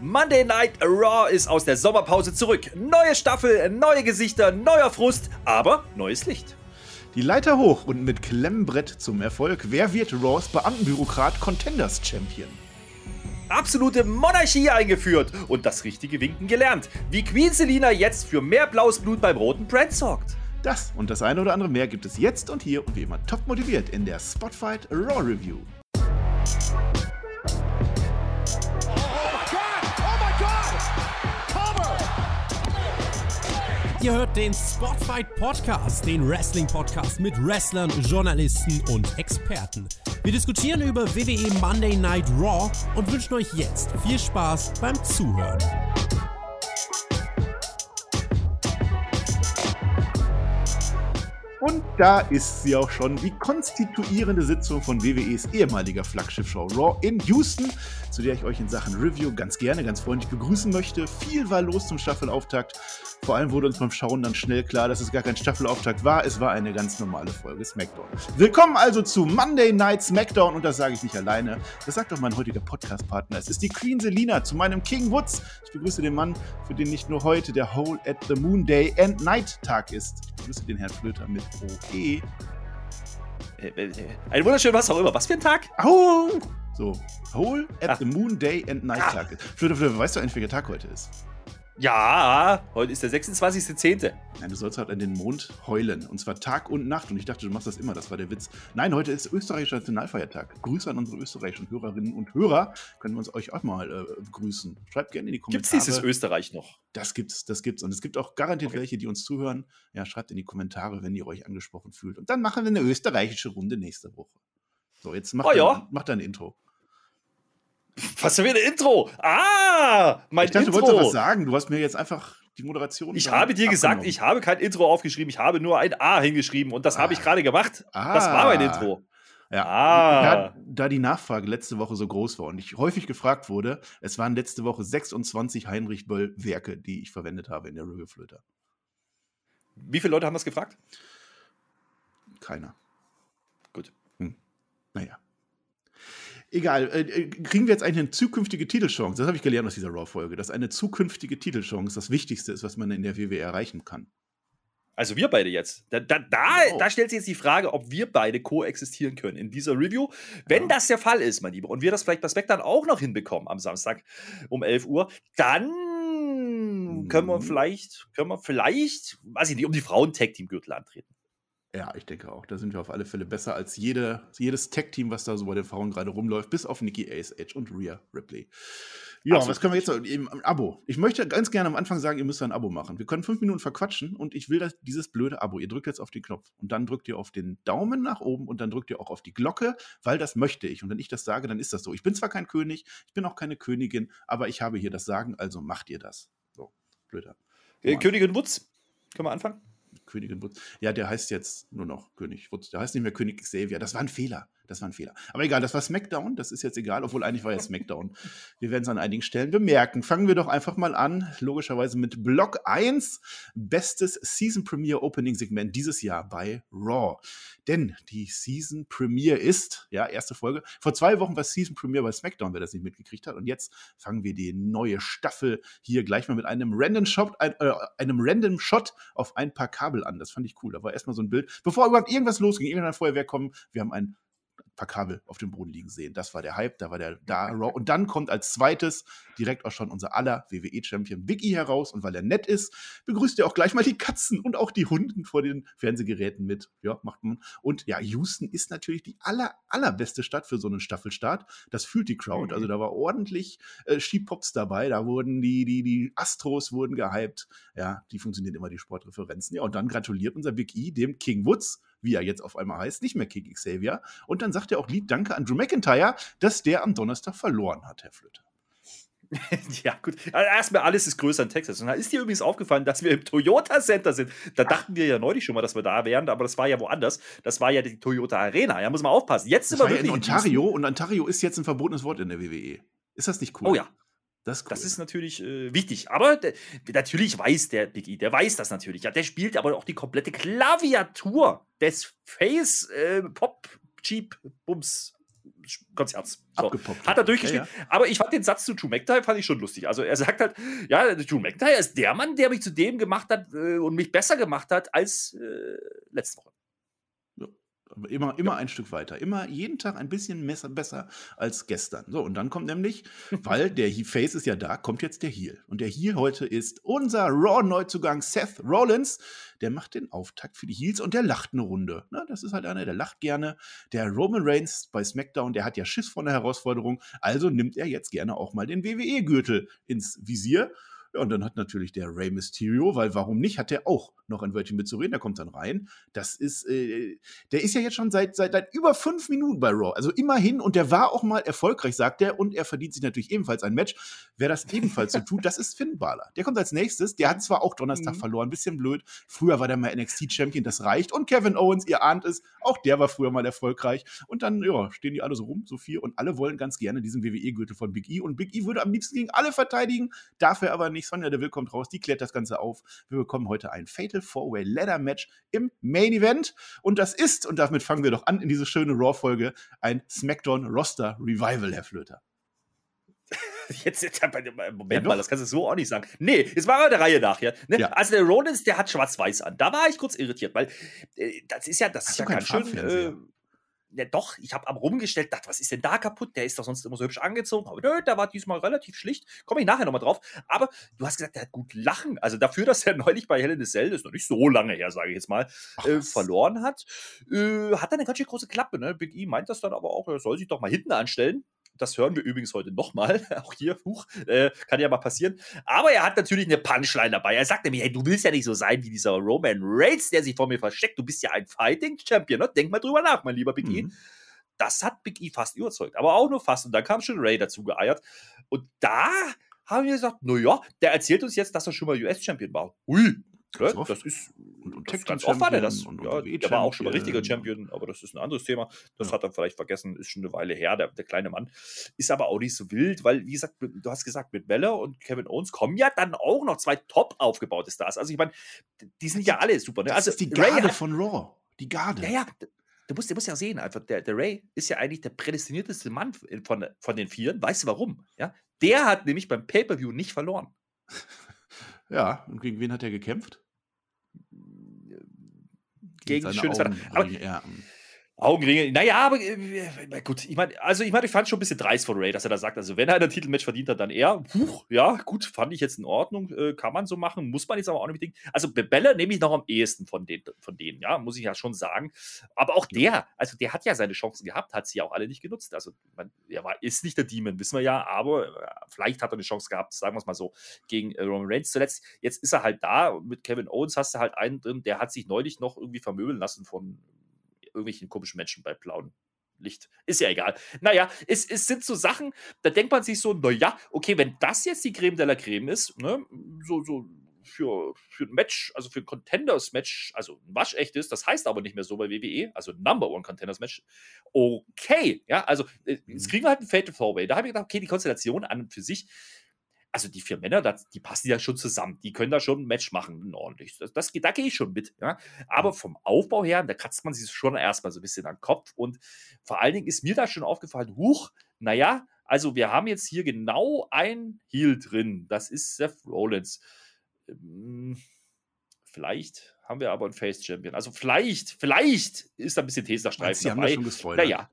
Monday Night Raw ist aus der Sommerpause zurück. Neue Staffel, neue Gesichter, neuer Frust, aber neues Licht. Die Leiter hoch und mit Klemmbrett zum Erfolg. Wer wird Raws Beamtenbürokrat Contenders Champion? Absolute Monarchie eingeführt und das richtige Winken gelernt. Wie Queen Selina jetzt für mehr blaues Blut beim roten Brand sorgt. Das und das eine oder andere mehr gibt es jetzt und hier und wie immer top motiviert in der Spotfight Raw Review. Ihr hört den Spotfight Podcast, den Wrestling Podcast mit Wrestlern, Journalisten und Experten. Wir diskutieren über WWE Monday Night Raw und wünschen euch jetzt viel Spaß beim Zuhören. Und da ist sie auch schon, die konstituierende Sitzung von WWEs ehemaliger Flaggschiff-Show Raw in Houston, zu der ich euch in Sachen Review ganz gerne, ganz freundlich begrüßen möchte. Viel war los zum Staffelauftakt. Vor allem wurde uns beim Schauen dann schnell klar, dass es gar kein Staffelauftakt war. Es war eine ganz normale Folge SmackDown. Willkommen also zu Monday Night SmackDown und das sage ich nicht alleine. Das sagt auch mein heutiger Podcast-Partner. Es ist die Queen Selina zu meinem King Woods. Ich begrüße den Mann, für den nicht nur heute der Hole at the Moon Day and Night Tag ist. Ich begrüße den Herrn Flöter mit OE. Ein wunderschön was auch immer. Was für ein Tag? Au! So, Hole at Ach. the Moon Day and Night ah. Tag. Weißt du eigentlich, welcher Tag heute ist? Ja, heute ist der 26.10. Nein, du sollst halt an den Mond heulen. Und zwar Tag und Nacht. Und ich dachte, du machst das immer. Das war der Witz. Nein, heute ist österreichischer Nationalfeiertag. Grüße an unsere österreichischen Hörerinnen und Hörer. Können wir uns euch auch mal äh, begrüßen. Schreibt gerne in die Kommentare. Gibt es dieses Österreich noch? Das gibt's, das gibt's. Und es gibt auch garantiert okay. welche, die uns zuhören. Ja, schreibt in die Kommentare, wenn ihr euch angesprochen fühlt. Und dann machen wir eine österreichische Runde nächste Woche. So, jetzt macht, oh, dein, ja. mach dein Intro. Was für ein Intro? Ah, mein ich dachte, Intro. Du wolltest was sagen. Du hast mir jetzt einfach die Moderation. Ich habe dir gesagt, ich habe kein Intro aufgeschrieben. Ich habe nur ein A hingeschrieben und das ah. habe ich gerade gemacht. Ah. Das war mein Intro. Ja, ah. da, da, die Nachfrage letzte Woche so groß war und ich häufig gefragt wurde, es waren letzte Woche 26 Heinrich Böll-Werke, die ich verwendet habe in der Rügelflöte. Wie viele Leute haben das gefragt? Keiner. Gut. Hm. Naja. Egal, äh, äh, kriegen wir jetzt eigentlich eine zukünftige Titelchance? Das habe ich gelernt aus dieser Raw-Folge, dass eine zukünftige Titelchance das Wichtigste ist, was man in der WWE erreichen kann. Also wir beide jetzt. Da, da, da, oh. da, stellt sich jetzt die Frage, ob wir beide koexistieren können in dieser Review. Wenn ja. das der Fall ist, mein Lieber, und wir das vielleicht bei SmackDown auch noch hinbekommen am Samstag um 11 Uhr, dann können wir mhm. vielleicht, können wir vielleicht, weiß ich nicht, um die Frauen-Tag-Team-Gürtel antreten. Ja, ich denke auch. Da sind wir auf alle Fälle besser als jede, jedes Tech-Team, was da so bei den Frauen gerade rumläuft, bis auf Nikki Ace, Edge und Rhea Ripley. Ja, Absolut. was können wir jetzt noch? Eben, ein Abo. Ich möchte ganz gerne am Anfang sagen, ihr müsst ein Abo machen. Wir können fünf Minuten verquatschen und ich will das, dieses blöde Abo. Ihr drückt jetzt auf den Knopf und dann drückt ihr auf den Daumen nach oben und dann drückt ihr auch auf die Glocke, weil das möchte ich. Und wenn ich das sage, dann ist das so. Ich bin zwar kein König, ich bin auch keine Königin, aber ich habe hier das Sagen, also macht ihr das. So, blöder. Äh, Königin Wutz, können wir anfangen? Königin Wutz. Ja, der heißt jetzt nur noch König Wutz. Der heißt nicht mehr König Xavier. Das war ein Fehler. Das war ein Fehler. Aber egal, das war SmackDown. Das ist jetzt egal, obwohl eigentlich war ja SmackDown. Wir werden es an einigen Stellen bemerken. Fangen wir doch einfach mal an, logischerweise mit Block 1. Bestes Season Premiere Opening Segment dieses Jahr bei Raw. Denn die Season Premiere ist, ja, erste Folge. Vor zwei Wochen war Season Premiere bei SmackDown, wer das nicht mitgekriegt hat. Und jetzt fangen wir die neue Staffel hier gleich mal mit einem Random Shot, ein, äh, einem Random Shot auf ein paar Kabel an. Das fand ich cool. Da war erstmal so ein Bild, bevor überhaupt irgendwas losging, irgendein Feuerwehr kommen. Wir haben ein paar Kabel auf dem Boden liegen sehen. Das war der Hype, da war der da Raw. Und dann kommt als zweites direkt auch schon unser aller WWE-Champion Big E heraus. Und weil er nett ist, begrüßt er auch gleich mal die Katzen und auch die Hunden vor den Fernsehgeräten mit. Ja, macht man. Und ja, Houston ist natürlich die aller, allerbeste Stadt für so einen Staffelstart. Das fühlt die Crowd. Also mhm. da war ordentlich äh, Skipops dabei. Da wurden die, die, die Astros wurden gehypt. Ja, die funktionieren immer, die Sportreferenzen. Ja, und dann gratuliert unser Big E dem King Woods wie er jetzt auf einmal heißt, nicht mehr King Xavier. Und dann sagt er auch lieb Danke an Drew McIntyre, dass der am Donnerstag verloren hat, Herr Flöter. ja, gut. Also erstmal, alles ist größer in Texas. Und da ist dir übrigens aufgefallen, dass wir im Toyota Center sind. Da Ach. dachten wir ja neulich schon mal, dass wir da wären, aber das war ja woanders. Das war ja die Toyota Arena. Ja, muss man aufpassen. Jetzt das sind wir wirklich ja in Ontario und Ontario ist jetzt ein verbotenes Wort in der WWE. Ist das nicht cool? Oh ja. Das ist, cool. das ist natürlich äh, wichtig. Aber der, natürlich weiß der Big E, der weiß das natürlich. Ja, der spielt aber auch die komplette Klaviatur des Face äh, Pop Cheap Bums Konzerts. So. Hat er durchgespielt. Ja, ja. Aber ich fand den Satz zu Drew McIntyre fand ich schon lustig. Also er sagt halt, ja, Drew McIntyre ist der Mann, der mich zu dem gemacht hat äh, und mich besser gemacht hat als äh, letzte Woche. Immer, immer ein Stück weiter. Immer jeden Tag ein bisschen besser, besser als gestern. So, und dann kommt nämlich, weil der Face ist ja da, kommt jetzt der Heel. Und der Heel heute ist unser Raw-Neuzugang Seth Rollins. Der macht den Auftakt für die Heels und der lacht eine Runde. Na, das ist halt einer, der lacht gerne. Der Roman Reigns bei SmackDown, der hat ja Schiss vor der Herausforderung. Also nimmt er jetzt gerne auch mal den WWE-Gürtel ins Visier. Ja, und dann hat natürlich der Rey Mysterio, weil warum nicht, hat er auch noch ein Wörtchen mitzureden, der kommt dann rein. Das ist, äh, der ist ja jetzt schon seit, seit, seit über fünf Minuten bei Raw. Also immerhin, und der war auch mal erfolgreich, sagt er, und er verdient sich natürlich ebenfalls ein Match. Wer das ebenfalls so tut, das ist Finn Balor. Der kommt als nächstes, der hat zwar auch Donnerstag mhm. verloren, bisschen blöd. Früher war der mal NXT-Champion, das reicht. Und Kevin Owens, ihr ahnt es, auch der war früher mal erfolgreich. Und dann, ja, stehen die alle so rum, so viel, und alle wollen ganz gerne diesen WWE-Gürtel von Big E. Und Big E würde am liebsten gegen alle verteidigen, darf er aber nicht. Sonja Deville kommt raus, die klärt das Ganze auf. Wir bekommen heute ein Fatal Four-Way Ladder Match im Main Event. Und das ist, und damit fangen wir doch an in diese schöne Raw-Folge, ein SmackDown Roster Revival, Herr Flöter. Jetzt, jetzt Moment ja, mal, das kannst du so auch nicht sagen. Nee, jetzt war er der Reihe nach. Ja? Ne? ja. Also der Rollins, der hat schwarz-weiß an. Da war ich kurz irritiert, weil äh, das ist ja, das Hast ist ja ganz schön. Ja doch, ich habe am rumgestellt, dachte, was ist denn da kaputt? Der ist doch sonst immer so hübsch angezogen. Aber nö, da war diesmal relativ schlicht. Komme ich nachher nochmal drauf. Aber du hast gesagt, der hat gut lachen. Also dafür, dass er neulich bei Helen Cell, das ist noch nicht so lange her, sage ich jetzt mal, äh, verloren hat, äh, hat er eine ganz schön große Klappe. Ne? Big E meint das dann aber auch, er soll sich doch mal hinten anstellen. Das hören wir übrigens heute nochmal. Auch hier, huch, äh, kann ja mal passieren. Aber er hat natürlich eine Punchline dabei. Er sagt nämlich, hey, du willst ja nicht so sein wie dieser Roman Reigns, der sich vor mir versteckt. Du bist ja ein Fighting Champion. Ne? Denk mal drüber nach, mein lieber Big E. Mhm. Das hat Big E fast überzeugt. Aber auch nur fast. Und dann kam schon Ray dazu geeiert. Und da haben wir gesagt, naja, der erzählt uns jetzt, dass er schon mal US-Champion war. Ui, Ganz ja, das ist und, und das ganz oft war der das. Und, und ja, der war auch schon mal richtiger Champion, aber das ist ein anderes Thema. Das ja. hat er vielleicht vergessen, ist schon eine Weile her, der, der, kleine Mann. Ist aber auch nicht so wild, weil, wie gesagt, du hast gesagt, mit Weller und Kevin Owens kommen ja dann auch noch zwei top aufgebaute Stars. Also ich meine, die sind ja alle super. Ne? Also die Garde Ray von Raw. Die Garde. Ja, ja, du musst, du musst ja sehen, einfach, der, der Ray ist ja eigentlich der prädestinierteste Mann von, von den Vieren. Weißt du warum? Ja? Der hat nämlich beim Pay-Per-View nicht verloren. Ja, und gegen wen hat er gekämpft? Gegen schönes Wetter. Aber, ja. Augenringe, naja, aber äh, gut, ich meine, also ich meine, ich fand schon ein bisschen dreist von Ray, dass er da sagt, also wenn er ein Titelmatch verdient hat, dann er. Puh, ja, gut, fand ich jetzt in Ordnung, äh, kann man so machen, muss man jetzt aber auch nicht unbedingt. Also Bella nehme ich noch am ehesten von, den, von denen, ja, muss ich ja schon sagen. Aber auch der, also der hat ja seine Chancen gehabt, hat sie ja auch alle nicht genutzt. Also man, er war, ist nicht der Demon, wissen wir ja, aber äh, vielleicht hat er eine Chance gehabt, sagen wir es mal so, gegen äh, Roman Reigns zuletzt. Jetzt ist er halt da, mit Kevin Owens hast du halt einen drin, der hat sich neulich noch irgendwie vermöbeln lassen von irgendwelchen komischen Menschen bei blauen Licht. Ist ja egal. Naja, es, es sind so Sachen, da denkt man sich so, naja, okay, wenn das jetzt die Creme de la Creme ist, ne, so, so für, für ein Match, also für ein Contenders-Match, also ein waschechtes, das heißt aber nicht mehr so bei WWE, also Number One Contenders-Match, okay, ja, also äh, jetzt mhm. kriegen wir halt ein Fatal Four-Way. Da habe ich gedacht, okay, die Konstellation an und für sich also die vier Männer, das, die passen ja schon zusammen. Die können da schon ein Match machen, ordentlich. Das, das, da gehe ich schon mit. Ja? Aber vom Aufbau her, da kratzt man sich schon erstmal so ein bisschen an den Kopf. Und vor allen Dingen ist mir da schon aufgefallen, huch, naja, also wir haben jetzt hier genau ein Heel drin. Das ist Seth Rollins. Hm, vielleicht haben wir aber einen Face Champion. Also vielleicht, vielleicht ist da ein bisschen Tesla-Streifen dabei. Haben ja schon naja,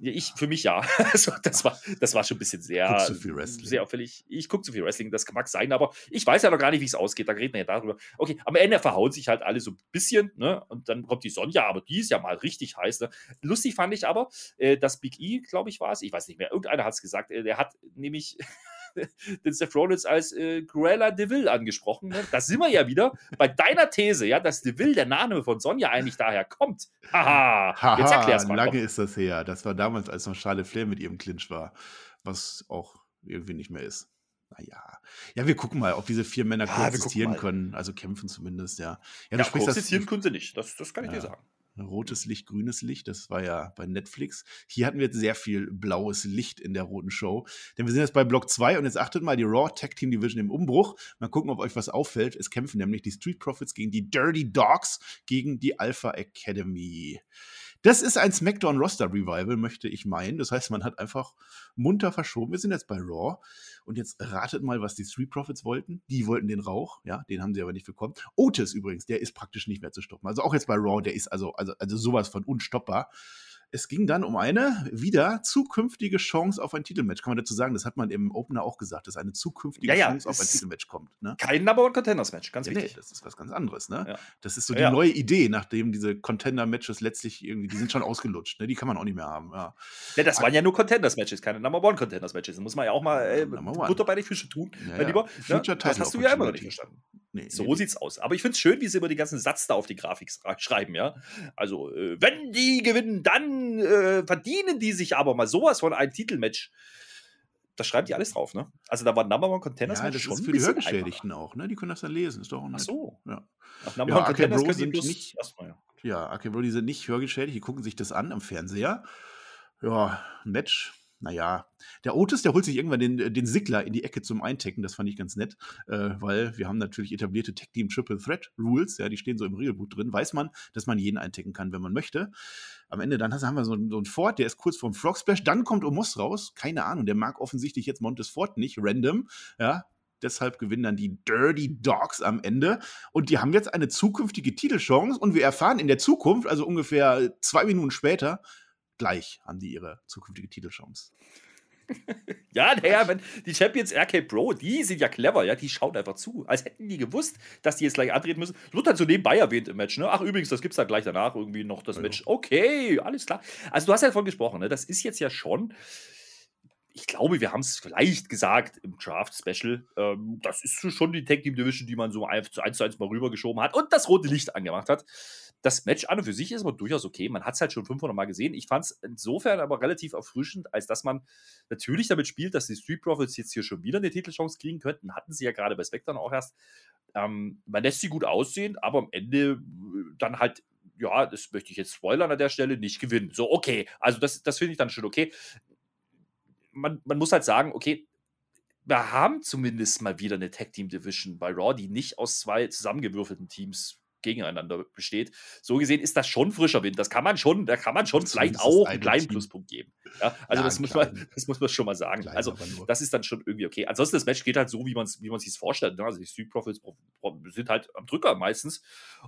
ich, für mich ja. Also, das, war, das war schon ein bisschen sehr, zu viel Wrestling. sehr auffällig. Ich gucke zu viel Wrestling, das mag sein, aber ich weiß ja noch gar nicht, wie es ausgeht. Da reden wir ja darüber. Okay, am Ende verhauen sich halt alle so ein bisschen, ne? Und dann kommt die Sonja, aber die ist ja mal richtig heiß. Ne? Lustig fand ich aber, äh, dass Big E, glaube ich, war es, ich weiß nicht mehr, irgendeiner hat es gesagt, äh, der hat nämlich den Seth Rollins als äh, Cruella DeVille angesprochen. Ne? Da sind wir ja wieder bei deiner These, ja, dass DeVille, der Name von Sonja, eigentlich daher kommt. Haha, Haha jetzt erklär's mal. Lange ist das her. Das war damals, als noch Charlotte Flair mit ihrem Clinch war, was auch irgendwie nicht mehr ist. Naja. Ja, wir gucken mal, ob diese vier Männer ja, koexistieren können. Also kämpfen zumindest, ja. Ja, ja koexistieren können sie nicht. Das, das kann ich ja. dir sagen rotes Licht, grünes Licht. Das war ja bei Netflix. Hier hatten wir jetzt sehr viel blaues Licht in der roten Show. Denn wir sind jetzt bei Block 2 und jetzt achtet mal die Raw Tag Team Division im Umbruch. Mal gucken, ob euch was auffällt. Es kämpfen nämlich die Street Profits gegen die Dirty Dogs gegen die Alpha Academy. Das ist ein SmackDown-Roster-Revival, möchte ich meinen. Das heißt, man hat einfach munter verschoben. Wir sind jetzt bei Raw. Und jetzt ratet mal, was die Street Profits wollten. Die wollten den Rauch, ja, den haben sie aber nicht bekommen. Otis übrigens, der ist praktisch nicht mehr zu stoppen. Also auch jetzt bei Raw, der ist also, also, also sowas von unstoppbar. Es ging dann um eine wieder zukünftige Chance auf ein Titelmatch. Kann man dazu sagen, das hat man im Opener auch gesagt, dass eine zukünftige Ja, ja, Chance auf ein Titelmatch kommt. Ne? Kein Number One Contenders Match, ganz Nee, wichtig. das ist was ganz anderes, ne? Ja. Das ist so die Ja. neue Idee, nachdem diese Contender-Matches letztlich irgendwie, die sind schon ausgelutscht, ne? Die kann man auch nicht mehr haben. Ja. Ja, das waren ja nur Contenders-Matches, keine Number One Contenders-Matches. Das muss man ja auch mal äh. Butter bei die Fische tun, Ja, mein ja. Lieber. Future Ne? Das hast du ja immer noch nicht verstanden. Nee, So nee, sieht's aus. Aber ich finde es schön, wie sie immer die ganzen Satz da auf die Grafik schreiben, ja. Also, äh, wenn die gewinnen, dann äh, verdienen die sich aber mal sowas von ein Titelmatch. Da schreiben die alles drauf, ne? Also, da war Number One Contenders Ja, das schon ist für die Hörgeschädigten auch, ne? Die können das dann lesen, ist doch auch nett. Ach so. Ja. Ach, Number Ja, One Contenders können sind bloß nicht- erstmal, ja. Ja, Arcade Bro, die sind nicht hörgeschädigt, die gucken sich das an am Fernseher. Ja, ein Match. Naja, der Otis, der holt sich irgendwann den, den Sigler in die Ecke zum Eintecken. Das fand ich ganz nett, äh, weil wir haben natürlich etablierte Tech Team Triple Threat Rules. Ja, die stehen so im Regelbuch drin. Weiß man, dass man jeden eintecken kann, wenn man möchte. Am Ende dann haben wir so, so einen Ford, der ist kurz vorm Frog Splash. Dann kommt Omos raus. Keine Ahnung, der mag offensichtlich jetzt Montes Ford nicht. Random. Ja, Deshalb gewinnen dann die Dirty Dogs am Ende. Und die haben jetzt eine zukünftige Titelchance. Und wir erfahren in der Zukunft, also ungefähr zwei Minuten später, gleich haben die ihre zukünftige Titelchance. Ja, naja, wenn die Champions RK Pro, die sind ja clever, ja, die schauen einfach zu. Als hätten die gewusst, dass die jetzt gleich antreten müssen. Wird dann so nebenbei erwähnt im Match, ne? Ach, übrigens, das gibt's dann gleich danach irgendwie noch das Ja. Match. Okay, alles klar. Also, du hast ja davon gesprochen, ne? Das ist jetzt ja schon. Ich glaube, wir haben es vielleicht gesagt im Draft-Special. Ähm, das ist schon die Tag Team Division, die man so eins zu eins, zu eins mal rübergeschoben hat und das rote Licht angemacht hat. Das Match an und für sich ist aber durchaus okay. Man hat es halt schon 500 Mal gesehen. Ich fand es insofern aber relativ erfrischend, als dass man natürlich damit spielt, dass die Street Profits jetzt hier schon wieder eine Titelchance kriegen könnten. Hatten sie ja gerade bei SmackDown auch erst. Ähm, man lässt sie gut aussehen, aber am Ende äh, dann halt, ja, das möchte ich jetzt spoilern an der Stelle, nicht gewinnen. So, okay. Also, das, das finde ich dann schon okay. Man, man muss halt sagen, okay, wir haben zumindest mal wieder eine Tag Team Division bei Raw, die nicht aus zwei zusammengewürfelten Teams gegeneinander besteht. So gesehen ist das schon frischer Wind. Das kann man schon, da kann man schon vielleicht auch eine einen kleinen Team. Pluspunkt geben. Ja, also Ja, das, muss man, das muss man schon mal sagen. Klein, also das ist dann schon irgendwie okay. Ansonsten das Match geht halt so, wie man es wie man sich vorstellt. Ne? Also die Street Profits pro- pro- sind halt am Drücker meistens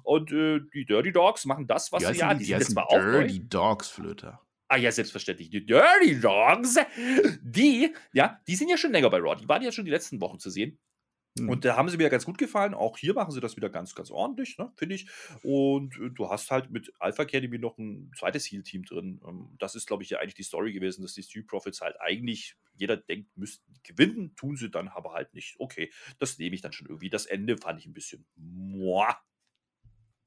und äh, die Dirty Dogs machen das, was Die sie ja, die, die sind jetzt zwar auch. Dirty Dogs, Flöter. Ah ja, selbstverständlich. Die Dirty Dogs, die, ja, die sind ja schon länger bei Raw. Die waren ja schon die letzten Wochen zu sehen. Hm. Und da haben sie mir ganz gut gefallen. Auch hier machen sie das wieder ganz, ganz ordentlich, ne, finde ich. Und äh, du hast halt mit Alpha Academy noch ein zweites Heal-Team drin. Ähm, das ist, glaube ich, ja eigentlich die Story gewesen, dass die Street Profits halt eigentlich, jeder denkt, müssten gewinnen, tun sie dann aber halt nicht. Okay, das nehme ich dann schon irgendwie. Das Ende fand ich ein bisschen. Muah.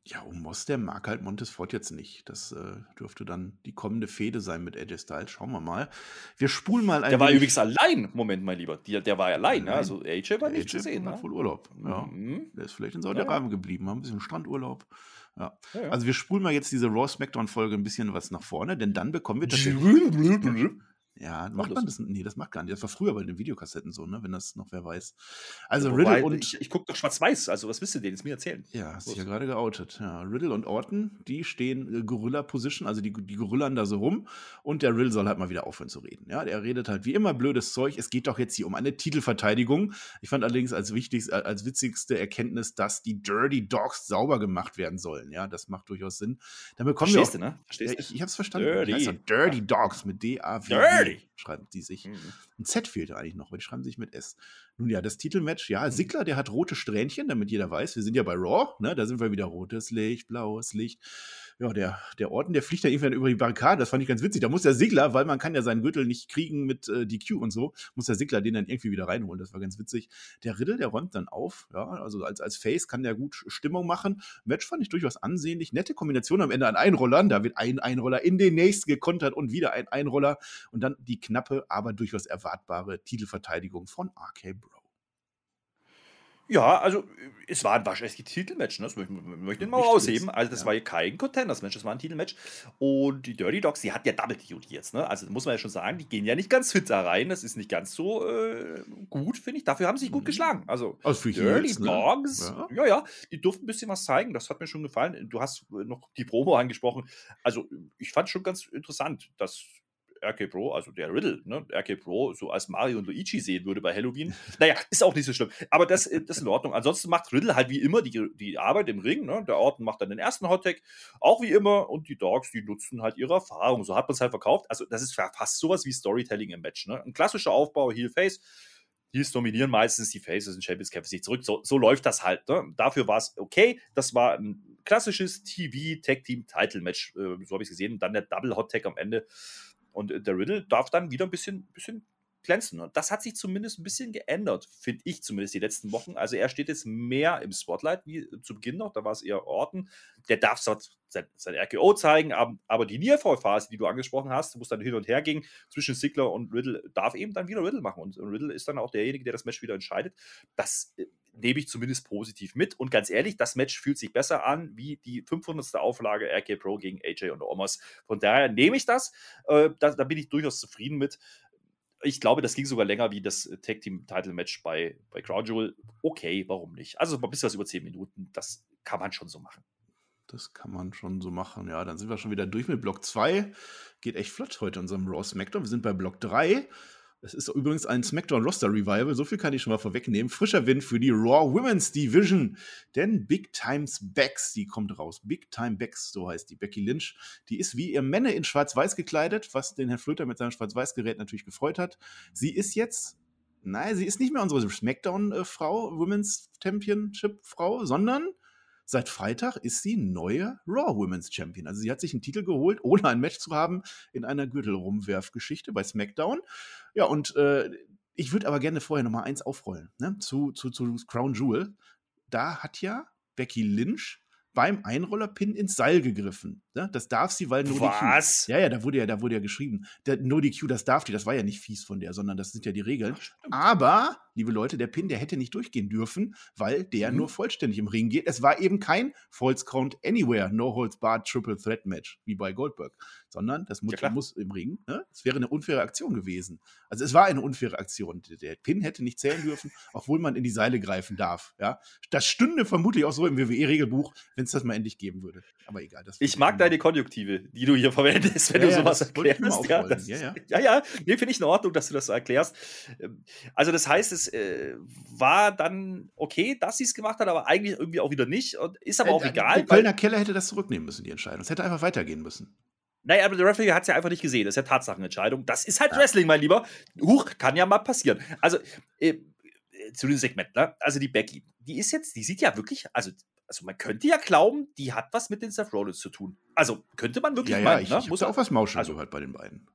Ja, Omos, der mag halt Montesfort jetzt nicht. Das äh, dürfte dann die kommende Fehde sein mit AJ Styles. Schauen wir mal. Wir spulen mal ein Der war übrigens allein. Moment, mein Lieber. Die, der war allein. Ne? Allein. Also AJ war Der nicht zu AJ sehen. hat Ne? wohl Urlaub. Ja. Mhm. Der ist vielleicht in Saudi-Arabien geblieben, haben ein bisschen Strandurlaub. Ja. Ja, ja. Also wir spulen mal jetzt diese Raw Smackdown-Folge ein bisschen was nach vorne, denn dann bekommen wir tatsächlich. Ja, macht das? man das? Nee, das macht gar nicht. Das war früher bei den Videokassetten so, ne? Wenn das noch wer weiß. Also Wobei, Riddle und. ich, ich gucke doch schwarz-weiß, also was willst du denn jetzt mir erzählen? ja, hast dich ja gerade geoutet. Ja, Riddle und Orton, die stehen äh, Gorilla-Position, also die, die Gorillan da so rum. Und der Riddle soll halt mal wieder aufhören zu reden. Ja, der redet halt wie immer blödes Zeug. Es geht doch jetzt hier um eine Titelverteidigung. Ich fand allerdings als wichtigst, äh, als witzigste Erkenntnis, dass die Dirty Dogs sauber gemacht werden sollen. Ja, das macht durchaus Sinn. Dann bekommen wir auch, Verstehst du, ne? ja, Verstehst ich, ich hab's verstanden. Dirty. Doch Dirty Dogs mit D-A-V. Dirty. Schreiben die sich. Mhm. Ein Z fehlt eigentlich noch, weil die schreiben sich mit S. Nun ja, das Titelmatch, ja, Sigler, der hat rote Strähnchen, damit jeder weiß, wir sind ja bei Raw, ne? Da sind wir wieder rotes Licht, blaues Licht. Ja, der, der Orden, der fliegt dann irgendwann über die Barrikade, das fand ich ganz witzig. Da muss der Sigler, weil man kann ja seinen Gürtel nicht kriegen mit äh, DQ und so, muss der Sigler den dann irgendwie wieder reinholen. Das war ganz witzig. Der Riddle, der räumt dann auf, ja, also als, als Face kann der gut Stimmung machen. Match fand ich durchaus ansehnlich. Nette Kombination am Ende an Einrollern. Da wird ein Einroller in den nächsten gekontert und wieder ein Einroller. Und dann die knappe, aber durchaus erwartbare Titelverteidigung von RK Bro. Ja, also es war ein waschechter Titelmatch, ne? das möchte, möchte ich mal ausheben. Also das ja. war hier kein Contenders-Match, das war ein Titelmatch. Und die Dirty Dogs, die hatten ja Double Duty jetzt, ne? Also muss man ja schon sagen, die gehen ja nicht ganz fit da rein. Das ist nicht ganz so äh, gut, finde ich. Dafür haben sie sich gut Mhm. geschlagen. Also Also für Dirty Heels, ne? Dogs, Ja. ja. ja, die durften ein bisschen was zeigen. Das hat mir schon gefallen. Du hast noch die Promo angesprochen. Also ich fand schon ganz interessant, dass RK Pro, also der Riddle, ne, RK Pro so als Mario und Luigi sehen würde bei Halloween. Naja, ist auch nicht so schlimm. Aber das, äh, das ist in Ordnung. Ansonsten macht Riddle halt wie immer die, die Arbeit im Ring. Ne? Der Orton macht dann den ersten Hottag, auch wie immer. Und die Dogs, die nutzen halt ihre Erfahrung. So hat man es halt verkauft. Also das ist fa- fast sowas wie Storytelling im Match. Ne? Ein klassischer Aufbau, Heel-Face. Heels dominieren meistens, die Faces und Champions kämpfen sich zurück. So, so läuft das halt. Ne? Dafür war es okay. Das war ein klassisches TV-Tag-Team-Title-Match. Äh, so habe ich es gesehen. Und dann der Double-Hot-Tag am Ende. Und äh, der Riddle darf dann wieder ein bisschen, bisschen glänzen. Und das hat sich zumindest ein bisschen geändert, finde ich zumindest die letzten Wochen. Also er steht jetzt mehr im Spotlight wie zu Beginn noch. Da war es eher Orton. Der darf sein, sein RKO zeigen, aber, aber die Nearfall-Phase, die du angesprochen hast, wo es dann hin und her ging zwischen Sigler und Riddle, darf eben dann wieder Riddle machen. Und Riddle ist dann auch derjenige, der das Match wieder entscheidet. Das äh, nehme ich zumindest positiv mit. Und ganz ehrlich, das Match fühlt sich besser an wie die 500. Auflage RK Pro gegen AJ und Omos. Von daher nehme ich das. Äh, da, da bin ich durchaus zufrieden mit. Ich glaube, das ging sogar länger wie das äh, Tag Team Title Match bei, bei Crown Jewel. Okay, warum nicht? Also ein bisschen was über 10 Minuten, das kann man schon so machen. Das kann man schon so machen. Ja, dann sind wir schon wieder durch mit Block 2. Geht echt flott heute in unserem Raw SmackDown. Wir sind bei Block 3. Es ist übrigens ein SmackDown Roster Revival. So viel kann ich schon mal vorwegnehmen. Frischer Wind für die Raw Women's Division. Denn Big Times Becks, die kommt raus. Big Time Becks, so heißt die. Becky Lynch. Die ist wie ihr Männer in Schwarz-Weiß gekleidet, was den Herrn Flöter mit seinem Schwarz-Weiß-Gerät natürlich gefreut hat. Sie ist jetzt, nein, sie ist nicht mehr unsere SmackDown-Frau, Women's Championship-Frau, sondern Seit Freitag ist sie neue Raw Women's Champion. Also sie hat sich einen Titel geholt, ohne ein Match zu haben in einer Gürtelrumwerfgeschichte bei SmackDown. Ja, und äh, ich würde aber gerne vorher noch mal eins aufrollen, ne? zu, zu, zu Crown Jewel. Da hat ja Becky Lynch beim Einrollerpin ins Seil gegriffen. Ne? Das darf sie, weil nur Was? die Q. Ja, ja, da wurde ja, da wurde ja geschrieben, der, no DQ, das darf die. Das war ja nicht fies von der, sondern das sind ja die Regeln. Aber, liebe Leute, der Pin, der hätte nicht durchgehen dürfen, weil der Mhm. nur vollständig im Ring geht. Es war eben kein False Count Anywhere, No Holds Barred Triple Threat Match, wie bei Goldberg, sondern das muss, Ja, muss im Ring. Ne? Es wäre eine unfaire Aktion gewesen. Also es war eine unfaire Aktion. Der- Pin hätte nicht zählen dürfen, obwohl man in die Seile greifen darf. Ja? Das stünde vermutlich auch so im WWE-Regelbuch, wenn es das mal endlich geben würde. Aber egal. Ich mag deine Konjunktive, die du hier verwendest, wenn Ja, du sowas erklärst. Ja, das, Ja, ja, ja. ja. Nee, finde ich in Ordnung, dass du das so erklärst. Ähm, Also, das heißt, es äh, war dann okay, dass sie es gemacht hat, aber eigentlich irgendwie auch wieder nicht. Und ist aber auch Äh, egal. Der Kölner Keller hätte das zurücknehmen müssen, die Entscheidung. Es hätte einfach weitergehen müssen. Naja, aber der Referee hat es ja einfach nicht gesehen. Das ist ja Tatsachenentscheidung. Das ist halt Ja. Wrestling, mein Lieber. Huch, kann ja mal passieren. Also, äh, zu dem Segment, ne? Also die Becky, die ist jetzt, die sieht ja wirklich, also, also man könnte ja glauben, die hat was mit den Seth Rollins zu tun. Also könnte man wirklich Ja, ja, meinen, ich, ne? ich muss auch was Mauscheln also- gehört bei den beiden.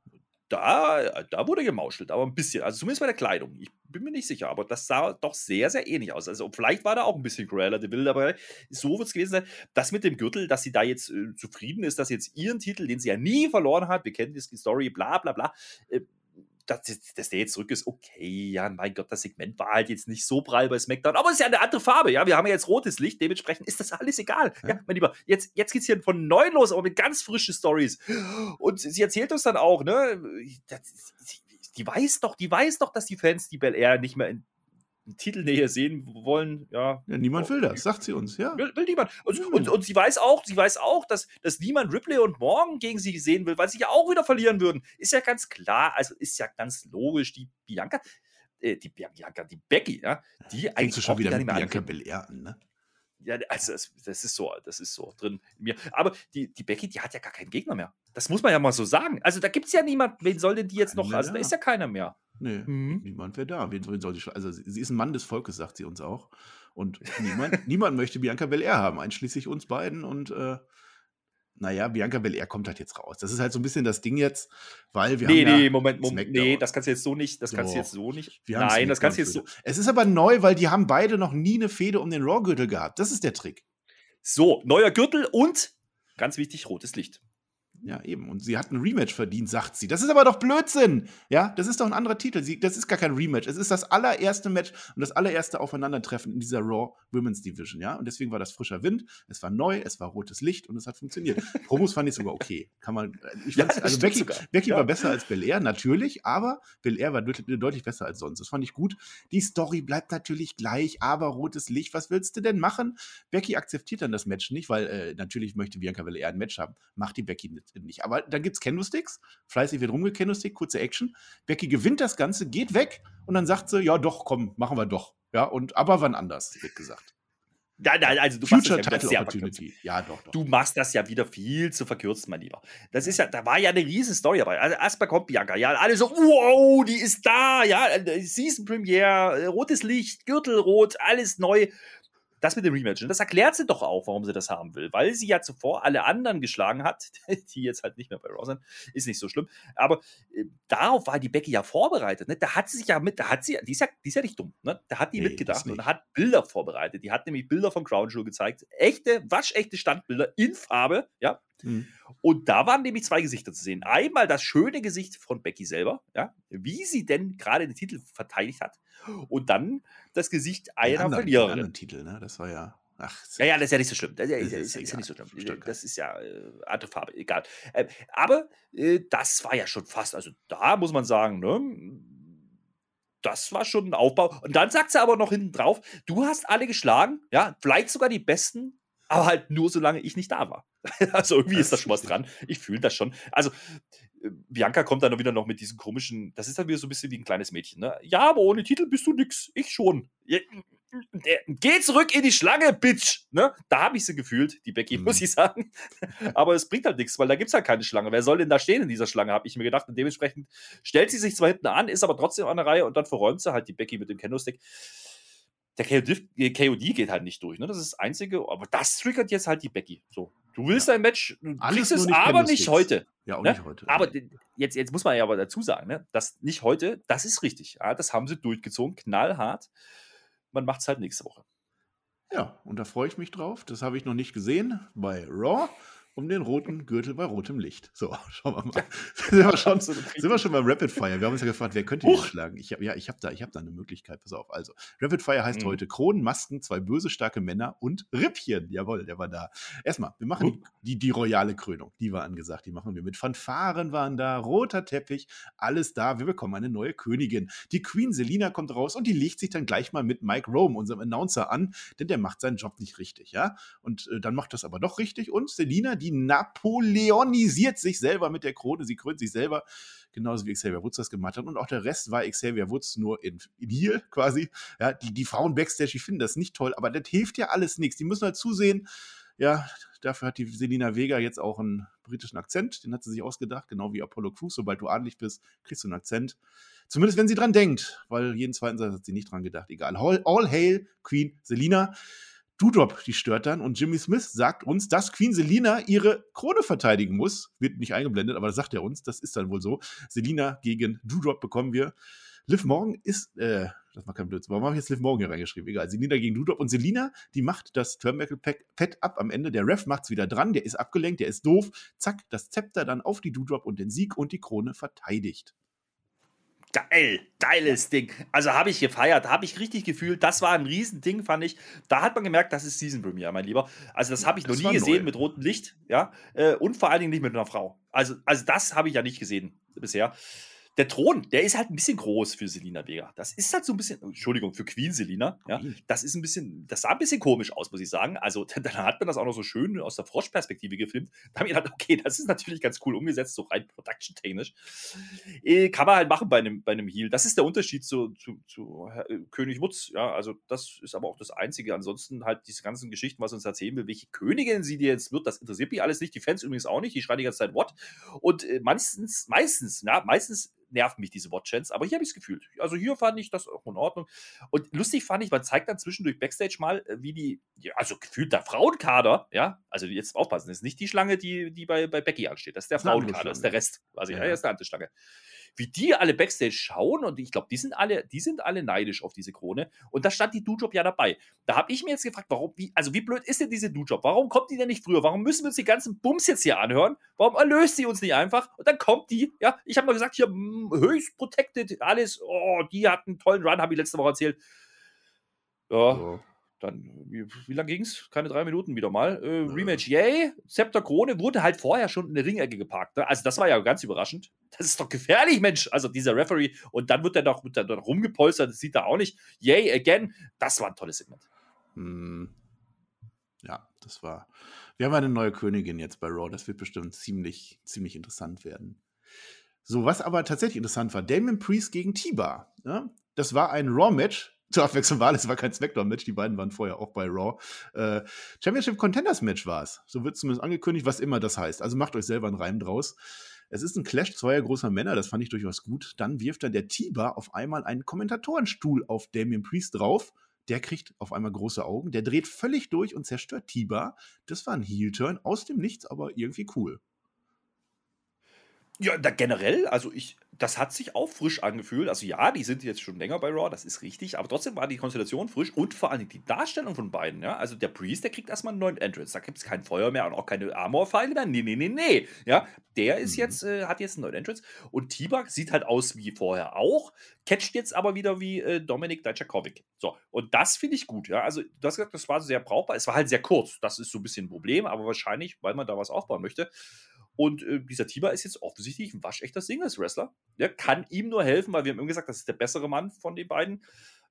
Da, da wurde gemauschelt, aber ein bisschen. Also zumindest bei der Kleidung. Ich bin mir nicht sicher, aber das sah doch sehr, sehr ähnlich aus. Also vielleicht war da auch ein bisschen Cruella de Vil dabei. So wird es gewesen sein. Das mit dem Gürtel, dass sie da jetzt äh, zufrieden ist, dass jetzt ihren Titel, den sie ja nie verloren hat, wir kennen die Story, bla bla bla, äh, dass, dass der jetzt zurück ist, okay, ja, mein Gott, das Segment war halt jetzt nicht so prall bei SmackDown, aber es ist ja eine andere Farbe, ja, wir haben ja jetzt rotes Licht, dementsprechend ist das alles egal. Ja, Ja. mein Lieber, jetzt, jetzt geht's hier von neu los, aber mit ganz frischen Stories. Und sie erzählt uns dann auch, ne, das, die weiß doch, die weiß doch, dass die Fans die Bel Air nicht mehr in, in Titelnähe sehen wollen, ja, Ja, niemand will das, sagt sie uns, ja. Will, will niemand. Und, Hm. und, und sie weiß auch, sie weiß auch, dass, dass niemand Ripley und Morgan gegen sie sehen will, weil sie ja auch wieder verlieren würden. Ist ja ganz klar, also ist ja ganz logisch, die Bianca, äh, die Bianca, die Becky, ja, die Fängst eigentlich du schon wieder mit Bianca an, ne? Ja, also das, das ist so, das ist so drin in mir. Aber die, die Becky, die hat ja gar keinen Gegner mehr. Das muss man ja mal so sagen. Also da gibt es ja niemanden, wen soll denn die jetzt noch? Also da. ist ja keiner mehr. Nee, Mhm. niemand wäre da. Wen, wen soll sie, also sie sie ist ein Mann des Volkes, sagt sie uns auch. Und niemand, niemand möchte Bianca Belair haben, einschließlich uns beiden. Und äh, naja, Bianca Belair kommt halt jetzt raus. Das ist halt so ein bisschen das Ding jetzt, weil wir nee, haben nee, ja Moment, Moment. Nee, das kannst du jetzt so nicht, das kannst du jetzt so nicht. Wir haben Nein, das kannst du jetzt so. Es ist aber neu, weil die haben beide noch nie eine Fehde um den Raw-Gürtel gehabt. Das ist der Trick. So, neuer Gürtel und ganz wichtig, rotes Licht. Ja, eben. Und sie hat ein Rematch verdient, sagt sie. Das ist aber doch Blödsinn. Ja, das ist doch ein anderer Titel. Sie, das ist gar kein Rematch. Es ist das allererste Match und das allererste Aufeinandertreffen in dieser Raw Women's Division. Ja, und deswegen war das frischer Wind. Es war neu, es war rotes Licht und es hat funktioniert. Promos fand ich sogar okay. Kann man. Äh, ich ja, also Becky, Becky ja. war besser als Belair, natürlich, aber Belair war deutlich, deutlich besser als sonst. Das fand ich gut. Die Story bleibt natürlich gleich, aber rotes Licht. Was willst du denn machen? Becky akzeptiert dann das Match nicht, weil äh, natürlich möchte Bianca Belair ein Match haben. Macht die Becky nicht nicht. Aber dann gibt es Candlesticks, fleißig wird rumgecandlestick, kurze Action. Becky gewinnt das Ganze, geht weg und dann sagt sie, ja doch, komm, machen wir doch. Ja, und aber wann anders, wird gesagt. Ja, nein, also du Future machst das ja, Opportunity. Ja, doch, doch. Du machst das ja wieder viel zu verkürzt, mein Lieber. Das ist ja, da war ja eine riesen Story dabei. Also erstmal kommt Bianca, ja, alle so, wow, die ist da, ja, äh, Season Premiere, äh, rotes Licht, Gürtelrot, alles neu das mit dem Rematch. Und das erklärt sie doch auch, warum sie das haben will. Weil sie ja zuvor alle anderen geschlagen hat, die jetzt halt nicht mehr bei Raw sind. Ist nicht so schlimm. Aber äh, darauf war die Becky ja vorbereitet. Ne? Da hat sie sich ja mit, da hat sie, die ist ja, die ist ja nicht dumm. Ne? Da hat die nee, mitgedacht und hat Bilder vorbereitet. Die hat nämlich Bilder von Crown Jewel gezeigt. Echte, waschechte Standbilder in Farbe. Ja. Mhm. Und da waren nämlich zwei Gesichter zu sehen. Einmal das schöne Gesicht von Becky selber, ja, wie sie denn gerade den Titel verteidigt hat. Und dann das Gesicht einer anderen, Verliererin. anderen Titel, ne? Das war ja. Ach, ja, ja, das ist ja nicht so schlimm. Das ist, ja, ist, ist, ist ja nicht so schlimm. Stimmt. Das ist ja äh, andere Farbe, egal. Äh, aber äh, das war ja schon fast, also da muss man sagen, ne? Das war schon ein Aufbau. Und dann sagt sie aber noch hinten drauf, du hast alle geschlagen, ja, vielleicht sogar die besten, aber halt nur solange ich nicht da war. also irgendwie das ist da schon was dran. Ich fühle das schon. Also äh, Bianca kommt dann wieder noch mit diesem komischen, das ist dann wieder so ein bisschen wie ein kleines Mädchen, ne? Ja, aber ohne Titel bist du nix. Ich schon. Ja, Geh zurück in die Schlange, Bitch! Ne? Da habe ich sie gefühlt, die Becky, mhm. muss ich sagen. Aber es bringt halt nichts, weil da gibt es halt keine Schlange. Wer soll denn da stehen in dieser Schlange, habe ich mir gedacht. Und dementsprechend stellt sie sich zwar hinten an, ist aber trotzdem an der Reihe und dann verräumt sie halt die Becky mit dem Candlestick der KOD, KOD, geht halt nicht durch. Ne? Das ist das Einzige, aber das triggert jetzt halt die Becky. So, du willst ja. ein Match, du Alles kriegst es, aber nicht heute. Ja, auch ne? nicht heute. Aber jetzt, jetzt muss man ja aber dazu sagen, ne? das nicht heute, das ist richtig. Ja? Das haben sie durchgezogen, knallhart. Man macht es halt nächste Woche. Ja, und da freue ich mich drauf. Das habe ich noch nicht gesehen bei Raw um den roten Gürtel bei rotem Licht. So, schauen wir mal. sind, wir schon, sind wir schon beim Rapid Fire? Wir haben uns ja gefragt, wer könnte ihn schlagen? Ich hab, ja, ich habe da, hab da eine Möglichkeit. Pass auf. Also, Rapid Fire heißt mhm. heute Kronen, Masken, zwei böse, starke Männer und Rippchen. Jawohl, der war da. Erstmal, wir machen die, die, die, royale Krönung. Die war angesagt. Die machen wir mit. Fanfaren waren da, roter Teppich, alles da. Wir bekommen eine neue Königin. Die Queen Selina kommt raus und die legt sich dann gleich mal mit Mike Rome, unserem Announcer, an, denn der macht seinen Job nicht richtig. ja. Und äh, dann macht das aber doch richtig. Und Selina, die napoleonisiert sich selber mit der Krone. Sie krönt sich selber, genauso wie Xavier Woods das gemacht hat. Und auch der Rest war Xavier Woods nur in, in Heel quasi. Ja, die, die Frauen Backstage, die finden das nicht toll, aber das hilft ja alles nichts. Die müssen halt zusehen. Ja, dafür hat die Selina Vega jetzt auch einen britischen Akzent. Den hat sie sich ausgedacht, genau wie Apollo Crews. Sobald du adlig bist, kriegst du einen Akzent. Zumindest wenn sie dran denkt, weil jeden zweiten Satz hat sie nicht dran gedacht. Egal. All, all hail Queen Selina. Doudrop, die stört dann und Jimmy Smith sagt uns, dass Queen Selina ihre Krone verteidigen muss. Wird nicht eingeblendet, aber das sagt er uns. Das ist dann wohl so. Selina gegen Doudrop bekommen wir. Liv Morgan ist, äh, das war kein Blödsinn. Warum habe ich jetzt Liv Morgan hier reingeschrieben? Egal. Selina gegen Doudrop und Selina, die macht das Turnbuckle-Pad ab am Ende. Der Ref macht es wieder dran. Der ist abgelenkt, der ist doof. Zack, das Zepter dann auf die Doudrop und den Sieg und die Krone verteidigt geil, geiles Ding. Also habe ich gefeiert, habe ich richtig gefühlt. Das war ein Riesending, fand ich. Da hat man gemerkt, das ist Season Premiere, mein Lieber. Also das habe ich das noch nie gesehen neu. mit rotem Licht, ja, äh, und vor allen Dingen nicht mit einer Frau. Also, also das habe ich ja nicht gesehen bisher der Thron, der ist halt ein bisschen groß für Selina Vega. Das ist halt so ein bisschen, Entschuldigung, für Queen Selina. Ja, das ist ein bisschen, das sah ein bisschen komisch aus, muss ich sagen. Also, dann hat man das auch noch so schön aus der Froschperspektive gefilmt. Da habe ich gedacht, okay, das ist natürlich ganz cool umgesetzt, so rein production-technisch. Äh, kann man halt machen bei einem, bei einem Heal. Das ist der Unterschied zu, zu, zu äh, König Wutz. Ja, also, das ist aber auch das Einzige. Ansonsten halt diese ganzen Geschichten, was uns erzählen will, welche Königin sie dir jetzt wird, das interessiert mich alles nicht. Die Fans übrigens auch nicht. Die schreien die ganze Zeit What. Und äh, meistens, meistens, ja, meistens nerven mich diese Watch-Chants, aber hier habe ich es gefühlt. Also hier fand ich das auch in Ordnung. Und lustig fand ich, man zeigt dann zwischendurch Backstage mal, äh, wie die, also gefühlt der Frauenkader, ja, also jetzt aufpassen, das ist nicht die Schlange, die, die bei, bei Becky ansteht, das ist der Frauenkader, das ist der Rest, quasi, ja, ja. das ist eine andere Schlange. Wie die alle Backstage schauen und ich glaube, die sind alle, die sind alle neidisch auf diese Krone. Und da stand die Dujob ja dabei. Da habe ich mir jetzt gefragt, warum, wie, also wie blöd ist denn diese Dujob? Warum kommt die denn nicht früher? Warum müssen wir uns die ganzen Bums jetzt hier anhören? Warum erlöst sie uns nicht einfach? Und dann kommt die, ja, ich habe mal gesagt, hier hm, höchst protected, alles, oh, die hat einen tollen Run, habe ich letzte Woche erzählt. Ja. ja dann, wie, wie lange ging es? Keine drei Minuten wieder mal. Äh, Rematch, yay. Zepter Krone wurde halt vorher schon in der Ringecke geparkt. Ne? Also, das war ja ganz überraschend. Das ist doch gefährlich, Mensch. Also, dieser Referee. Und dann wird er doch, wird er doch rumgepolstert. Das sieht er auch nicht. Yay, again. Das war ein tolles Segment. Hm. Ja, das war. Wir haben eine neue Königin jetzt bei Raw. Das wird bestimmt ziemlich, ziemlich interessant werden. So, was aber tatsächlich interessant war: Damon Priest gegen T-Bar. Ja? Das war ein Raw-Match zur Abwechslung war es war kein Smackdown-Match, die beiden waren vorher auch bei Raw. Äh, Championship Contenders-Match war es. So wird zumindest angekündigt, was immer das heißt. Also macht euch selber einen Reim draus. Es ist ein Clash zweier großer Männer, das fand ich durchaus gut. Dann wirft dann der Tiber auf einmal einen Kommentatorenstuhl auf Damien Priest drauf. Der kriegt auf einmal große Augen, der dreht völlig durch und zerstört Tiber. Das war ein Heel-Turn aus dem Nichts, aber irgendwie cool. Ja, da generell, also ich, das hat sich auch frisch angefühlt. Also ja, die sind jetzt schon länger bei Raw, das ist richtig, aber trotzdem war die Konstellation frisch und vor allem die Darstellung von beiden. Ja? Also der Priest, der kriegt erstmal einen neuen Entrance. Da gibt es kein Feuer mehr und auch keine Armor-Pfeile mehr. Nee, nee, nee, nee. Ja, der ist mhm. jetzt, äh, hat jetzt einen neuen Entrance und T-Bug sieht halt aus wie vorher auch, catcht jetzt aber wieder wie äh, Dominik Dijakovic. So, und das finde ich gut. Ja, also du hast gesagt, das war sehr brauchbar. Es war halt sehr kurz. Das ist so ein bisschen ein Problem, aber wahrscheinlich, weil man da was aufbauen möchte. Und äh, dieser Tiba ist jetzt offensichtlich ein waschechter Singles-Wrestler. Der kann ihm nur helfen, weil wir haben immer gesagt, das ist der bessere Mann von den beiden.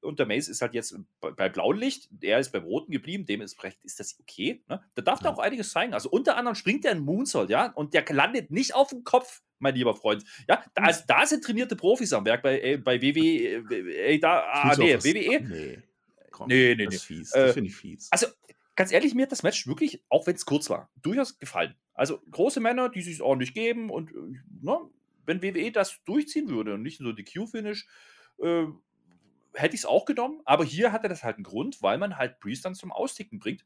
Und der Mace ist halt jetzt bei, bei blauem Licht, er ist beim roten geblieben, dementsprechend ist das okay. Ne? Da darf ja. er auch einiges zeigen. Also unter anderem springt er in Moonsault, ja, und der landet nicht auf dem Kopf, mein lieber Freund. Ja, da, also, da sind trainierte Profis am Werk bei, äh, bei WWE. Äh, da, ah, nee, WWE. Nee. Komm, nee, nee, nee. Das, fies. das äh, finde ich fies. Also, ganz ehrlich, mir hat das Match wirklich, auch wenn es kurz war, durchaus gefallen. Also große Männer, die sich ordentlich geben und äh, ne, wenn WWE das durchziehen würde und nicht nur die Q-Finish, äh, hätte ich es auch genommen. Aber hier hatte das halt einen Grund, weil man halt Priest dann zum Austicken bringt.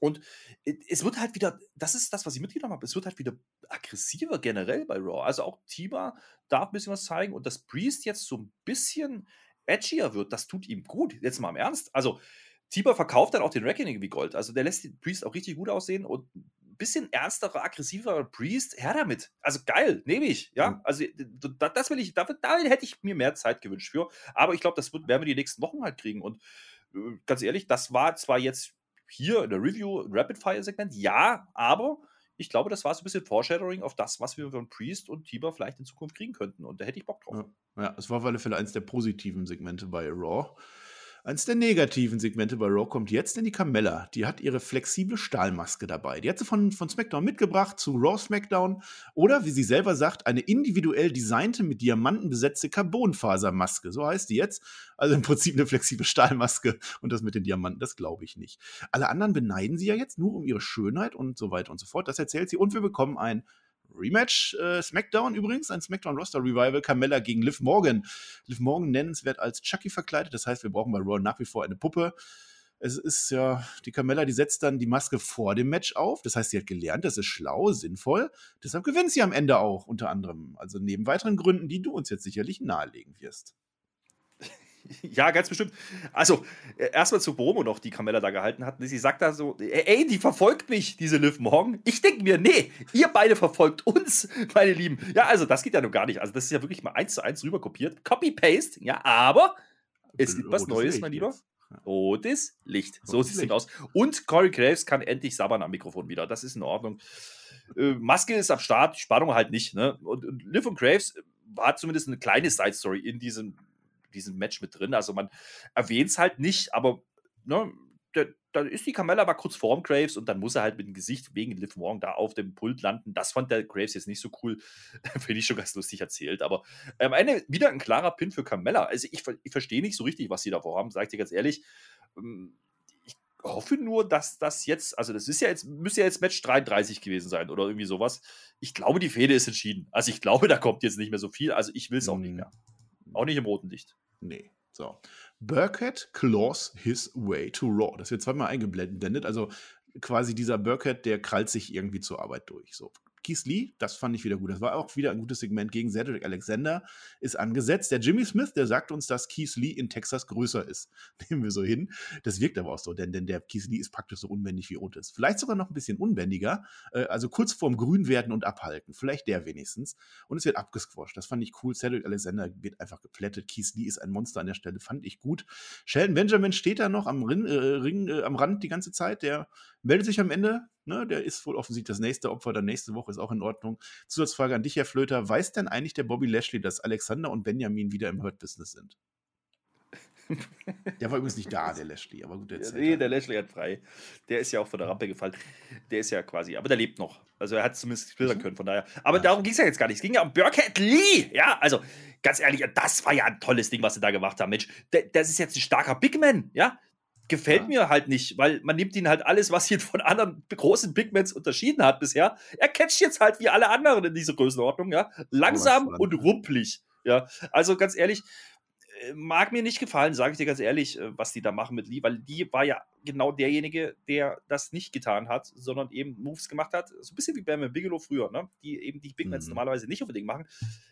Und es wird halt wieder, das ist das, was ich mitgenommen habe, es wird halt wieder aggressiver generell bei Raw. Also auch Tiba darf ein bisschen was zeigen und dass Priest jetzt so ein bisschen edgier wird, das tut ihm gut. Jetzt mal im Ernst. Also Tiba verkauft dann auch den Reckoning wie Gold. Also der lässt den Priest auch richtig gut aussehen und bisschen ernsterer, aggressiver Priest, her damit. Also geil, nehme ich. Ja, mhm. also das, will ich, da, da, hätte ich mir mehr Zeit gewünscht für. Aber ich glaube, das wird, werden wir die nächsten Wochen halt kriegen. Und äh, ganz ehrlich, das war zwar jetzt hier in der Review Rapid-Fire-Segment, ja, aber ich glaube, das war so ein bisschen Foreshadowing auf das, was wir von Priest und Tiber vielleicht in Zukunft kriegen könnten. Und da hätte ich Bock drauf. Ja, ja es war auf alle Fälle eins der positiven Segmente bei Raw. Eins der negativen Segmente bei Raw kommt jetzt in die Carmella. Die hat ihre flexible Stahlmaske dabei. Die hat sie von, von SmackDown mitgebracht zu Raw SmackDown. Oder, wie sie selber sagt, eine individuell designte, mit Diamanten besetzte Carbonfasermaske. So heißt die jetzt. Also im Prinzip eine flexible Stahlmaske. Und das mit den Diamanten, das glaube ich nicht. Alle anderen beneiden sie ja jetzt nur um ihre Schönheit und so weiter und so fort. Das erzählt sie. Und wir bekommen ein Rematch äh, SmackDown übrigens, ein SmackDown Roster Revival, Carmella gegen Liv Morgan. Liv Morgan nennenswert als Chucky verkleidet, das heißt, wir brauchen bei Raw nach wie vor eine Puppe. Es ist ja, die Carmella, die setzt dann die Maske vor dem Match auf. Das heißt, sie hat gelernt, das ist schlau, sinnvoll. Deshalb gewinnt sie am Ende auch, unter anderem. Also neben weiteren Gründen, die du uns jetzt sicherlich nahelegen wirst. Ja, ganz bestimmt. Also, äh, erstmal zu Bromo noch, die Carmella da gehalten hat. Sie sagt da so: Ey, die verfolgt mich, diese Liv Morgan. Ich denke mir, nee, ihr beide verfolgt uns, meine Lieben. Ja, also, das geht ja nur gar nicht. Also, das ist ja wirklich mal eins zu eins rüber kopiert. Copy-Paste, ja, aber es gibt was Neues, Licht mein Lieber. Rotes Licht. So sieht es aus. Und Corey Graves kann endlich sabbern am Mikrofon wieder. Das ist in Ordnung. Äh, Maske ist am Start, Spannung halt nicht. Ne? Und, und Liv und Graves hat zumindest eine kleine Side-Story in diesem diesem Match mit drin. Also man erwähnt es halt nicht, aber ne, da ist die Carmella aber kurz vorm Graves und dann muss er halt mit dem Gesicht wegen Liv Morgan da auf dem Pult landen. Das fand der Graves jetzt nicht so cool. Finde ich schon ganz lustig erzählt. Aber am Ende wieder ein klarer Pin für Carmella. Also ich, ich verstehe nicht so richtig, was sie da vorhaben, sag ich dir ganz ehrlich. Ähm, ich hoffe nur, dass das jetzt, also das ist ja jetzt, müsste ja jetzt Match 33 gewesen sein oder irgendwie sowas. Ich glaube, die Fehde ist entschieden. Also ich glaube, da kommt jetzt nicht mehr so viel. Also ich will es auch nicht mhm. mehr. Auch nicht im roten Licht. Nee. So. Burkett claws his way to Raw. Das wird zweimal eingeblendet. Also quasi dieser Burkett, der krallt sich irgendwie zur Arbeit durch. So. Keith Lee, das fand ich wieder gut. Das war auch wieder ein gutes Segment gegen Cedric Alexander, ist angesetzt. Der Jimmy Smith, der sagt uns, dass Keith Lee in Texas größer ist. Nehmen wir so hin. Das wirkt aber auch so, denn, denn der Keith Lee ist praktisch so unbändig wie Otis. Vielleicht sogar noch ein bisschen unbändiger, äh, also kurz vorm Grün werden und abhalten. Vielleicht der wenigstens. Und es wird abgesquasht. Das fand ich cool. Cedric Alexander wird einfach geplättet. Keith Lee ist ein Monster an der Stelle, fand ich gut. Shelton Benjamin steht da noch am Ring, äh, Ring äh, am Rand die ganze Zeit. Der meldet sich am Ende. Ne? Der ist wohl offensichtlich das nächste Opfer. Dann nächste Woche ist auch in Ordnung. Zusatzfrage an dich, Herr Flöter. Weiß denn eigentlich der Bobby Lashley, dass Alexander und Benjamin wieder im Hurt-Business sind? Der war übrigens nicht da, der Lashley, aber gut, der ja, Nee, der Lashley hat frei. Der ist ja auch von der Rampe gefallen. Der ist ja quasi, aber der lebt noch. Also er hat es zumindest splittern mhm. können, von daher. Aber ja. darum ging es ja jetzt gar nicht. Es ging ja um Burkhead Lee. Ja, also ganz ehrlich, das war ja ein tolles Ding, was sie da gemacht haben. Mensch, das ist jetzt ein starker Big Man, ja. Gefällt ja. mir halt nicht, weil man nimmt ihn halt alles, was ihn von anderen großen Bigmans unterschieden hat bisher. Er catcht jetzt halt wie alle anderen in dieser Größenordnung, ja. Langsam oh, und rumpelig. Ja, also ganz ehrlich, äh, mag mir nicht gefallen, sage ich dir ganz ehrlich, äh, was die da machen mit Lee, weil Lee war ja genau derjenige, der das nicht getan hat, sondern eben Moves gemacht hat, so ein bisschen wie Bam Bigelow früher, ne? die eben die Big Mans mhm. normalerweise nicht unbedingt machen.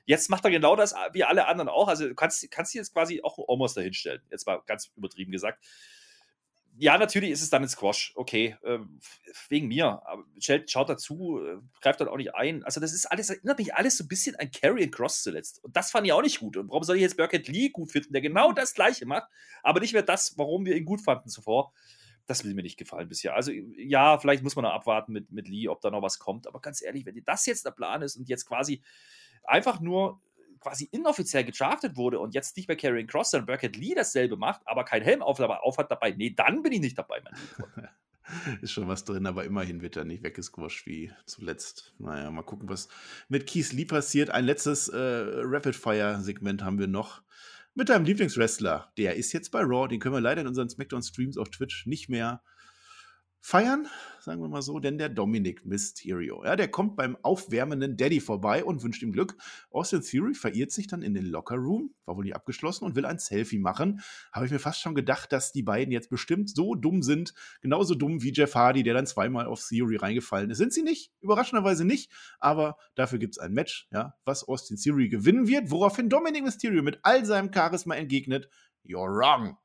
Jetzt macht er genau das wie alle anderen auch. Also du kannst, kannst jetzt quasi auch Omos dahinstellen, jetzt mal ganz übertrieben gesagt ja, natürlich ist es dann ein Squash. Okay, äh, wegen mir. Aber schaut dazu, äh, greift dann auch nicht ein. Also, das ist alles, erinnert mich alles so ein bisschen an Carry and Cross zuletzt. Und das fand ich auch nicht gut. Und warum soll ich jetzt Burkett Lee gut finden, der genau das Gleiche macht, aber nicht mehr das, warum wir ihn gut fanden zuvor? Das will mir nicht gefallen bisher. Also, ja, vielleicht muss man noch abwarten mit, mit Lee, ob da noch was kommt. Aber ganz ehrlich, wenn das jetzt der Plan ist und jetzt quasi einfach nur quasi inoffiziell gedraftet wurde und jetzt nicht mehr Carrying Cross, sondern Burkett Lee dasselbe macht, aber kein Helm auf, auf hat dabei, nee, dann bin ich nicht dabei, mein. Ist schon was drin, aber immerhin wird er nicht weggesquasht wie zuletzt. Naja, mal gucken, was mit Keith Lee passiert. Ein letztes äh, Rapid-Fire-Segment haben wir noch mit deinem Lieblingswrestler. Der ist jetzt bei Raw. Den können wir leider in unseren SmackDown-Streams auf Twitch nicht mehr feiern, sagen wir mal so, denn der Dominic Mysterio, ja, der kommt beim aufwärmenden Daddy vorbei und wünscht ihm Glück. Austin Theory verirrt sich dann in den Locker Room, war wohl nicht abgeschlossen und will ein Selfie machen. Habe ich mir fast schon gedacht, dass die beiden jetzt bestimmt so dumm sind, genauso dumm wie Jeff Hardy, der dann zweimal auf Theory reingefallen ist. Sind sie nicht, überraschenderweise nicht, aber dafür gibt es ein Match, ja, was Austin Theory gewinnen wird, woraufhin Dominic Mysterio mit all seinem Charisma entgegnet, You're wrong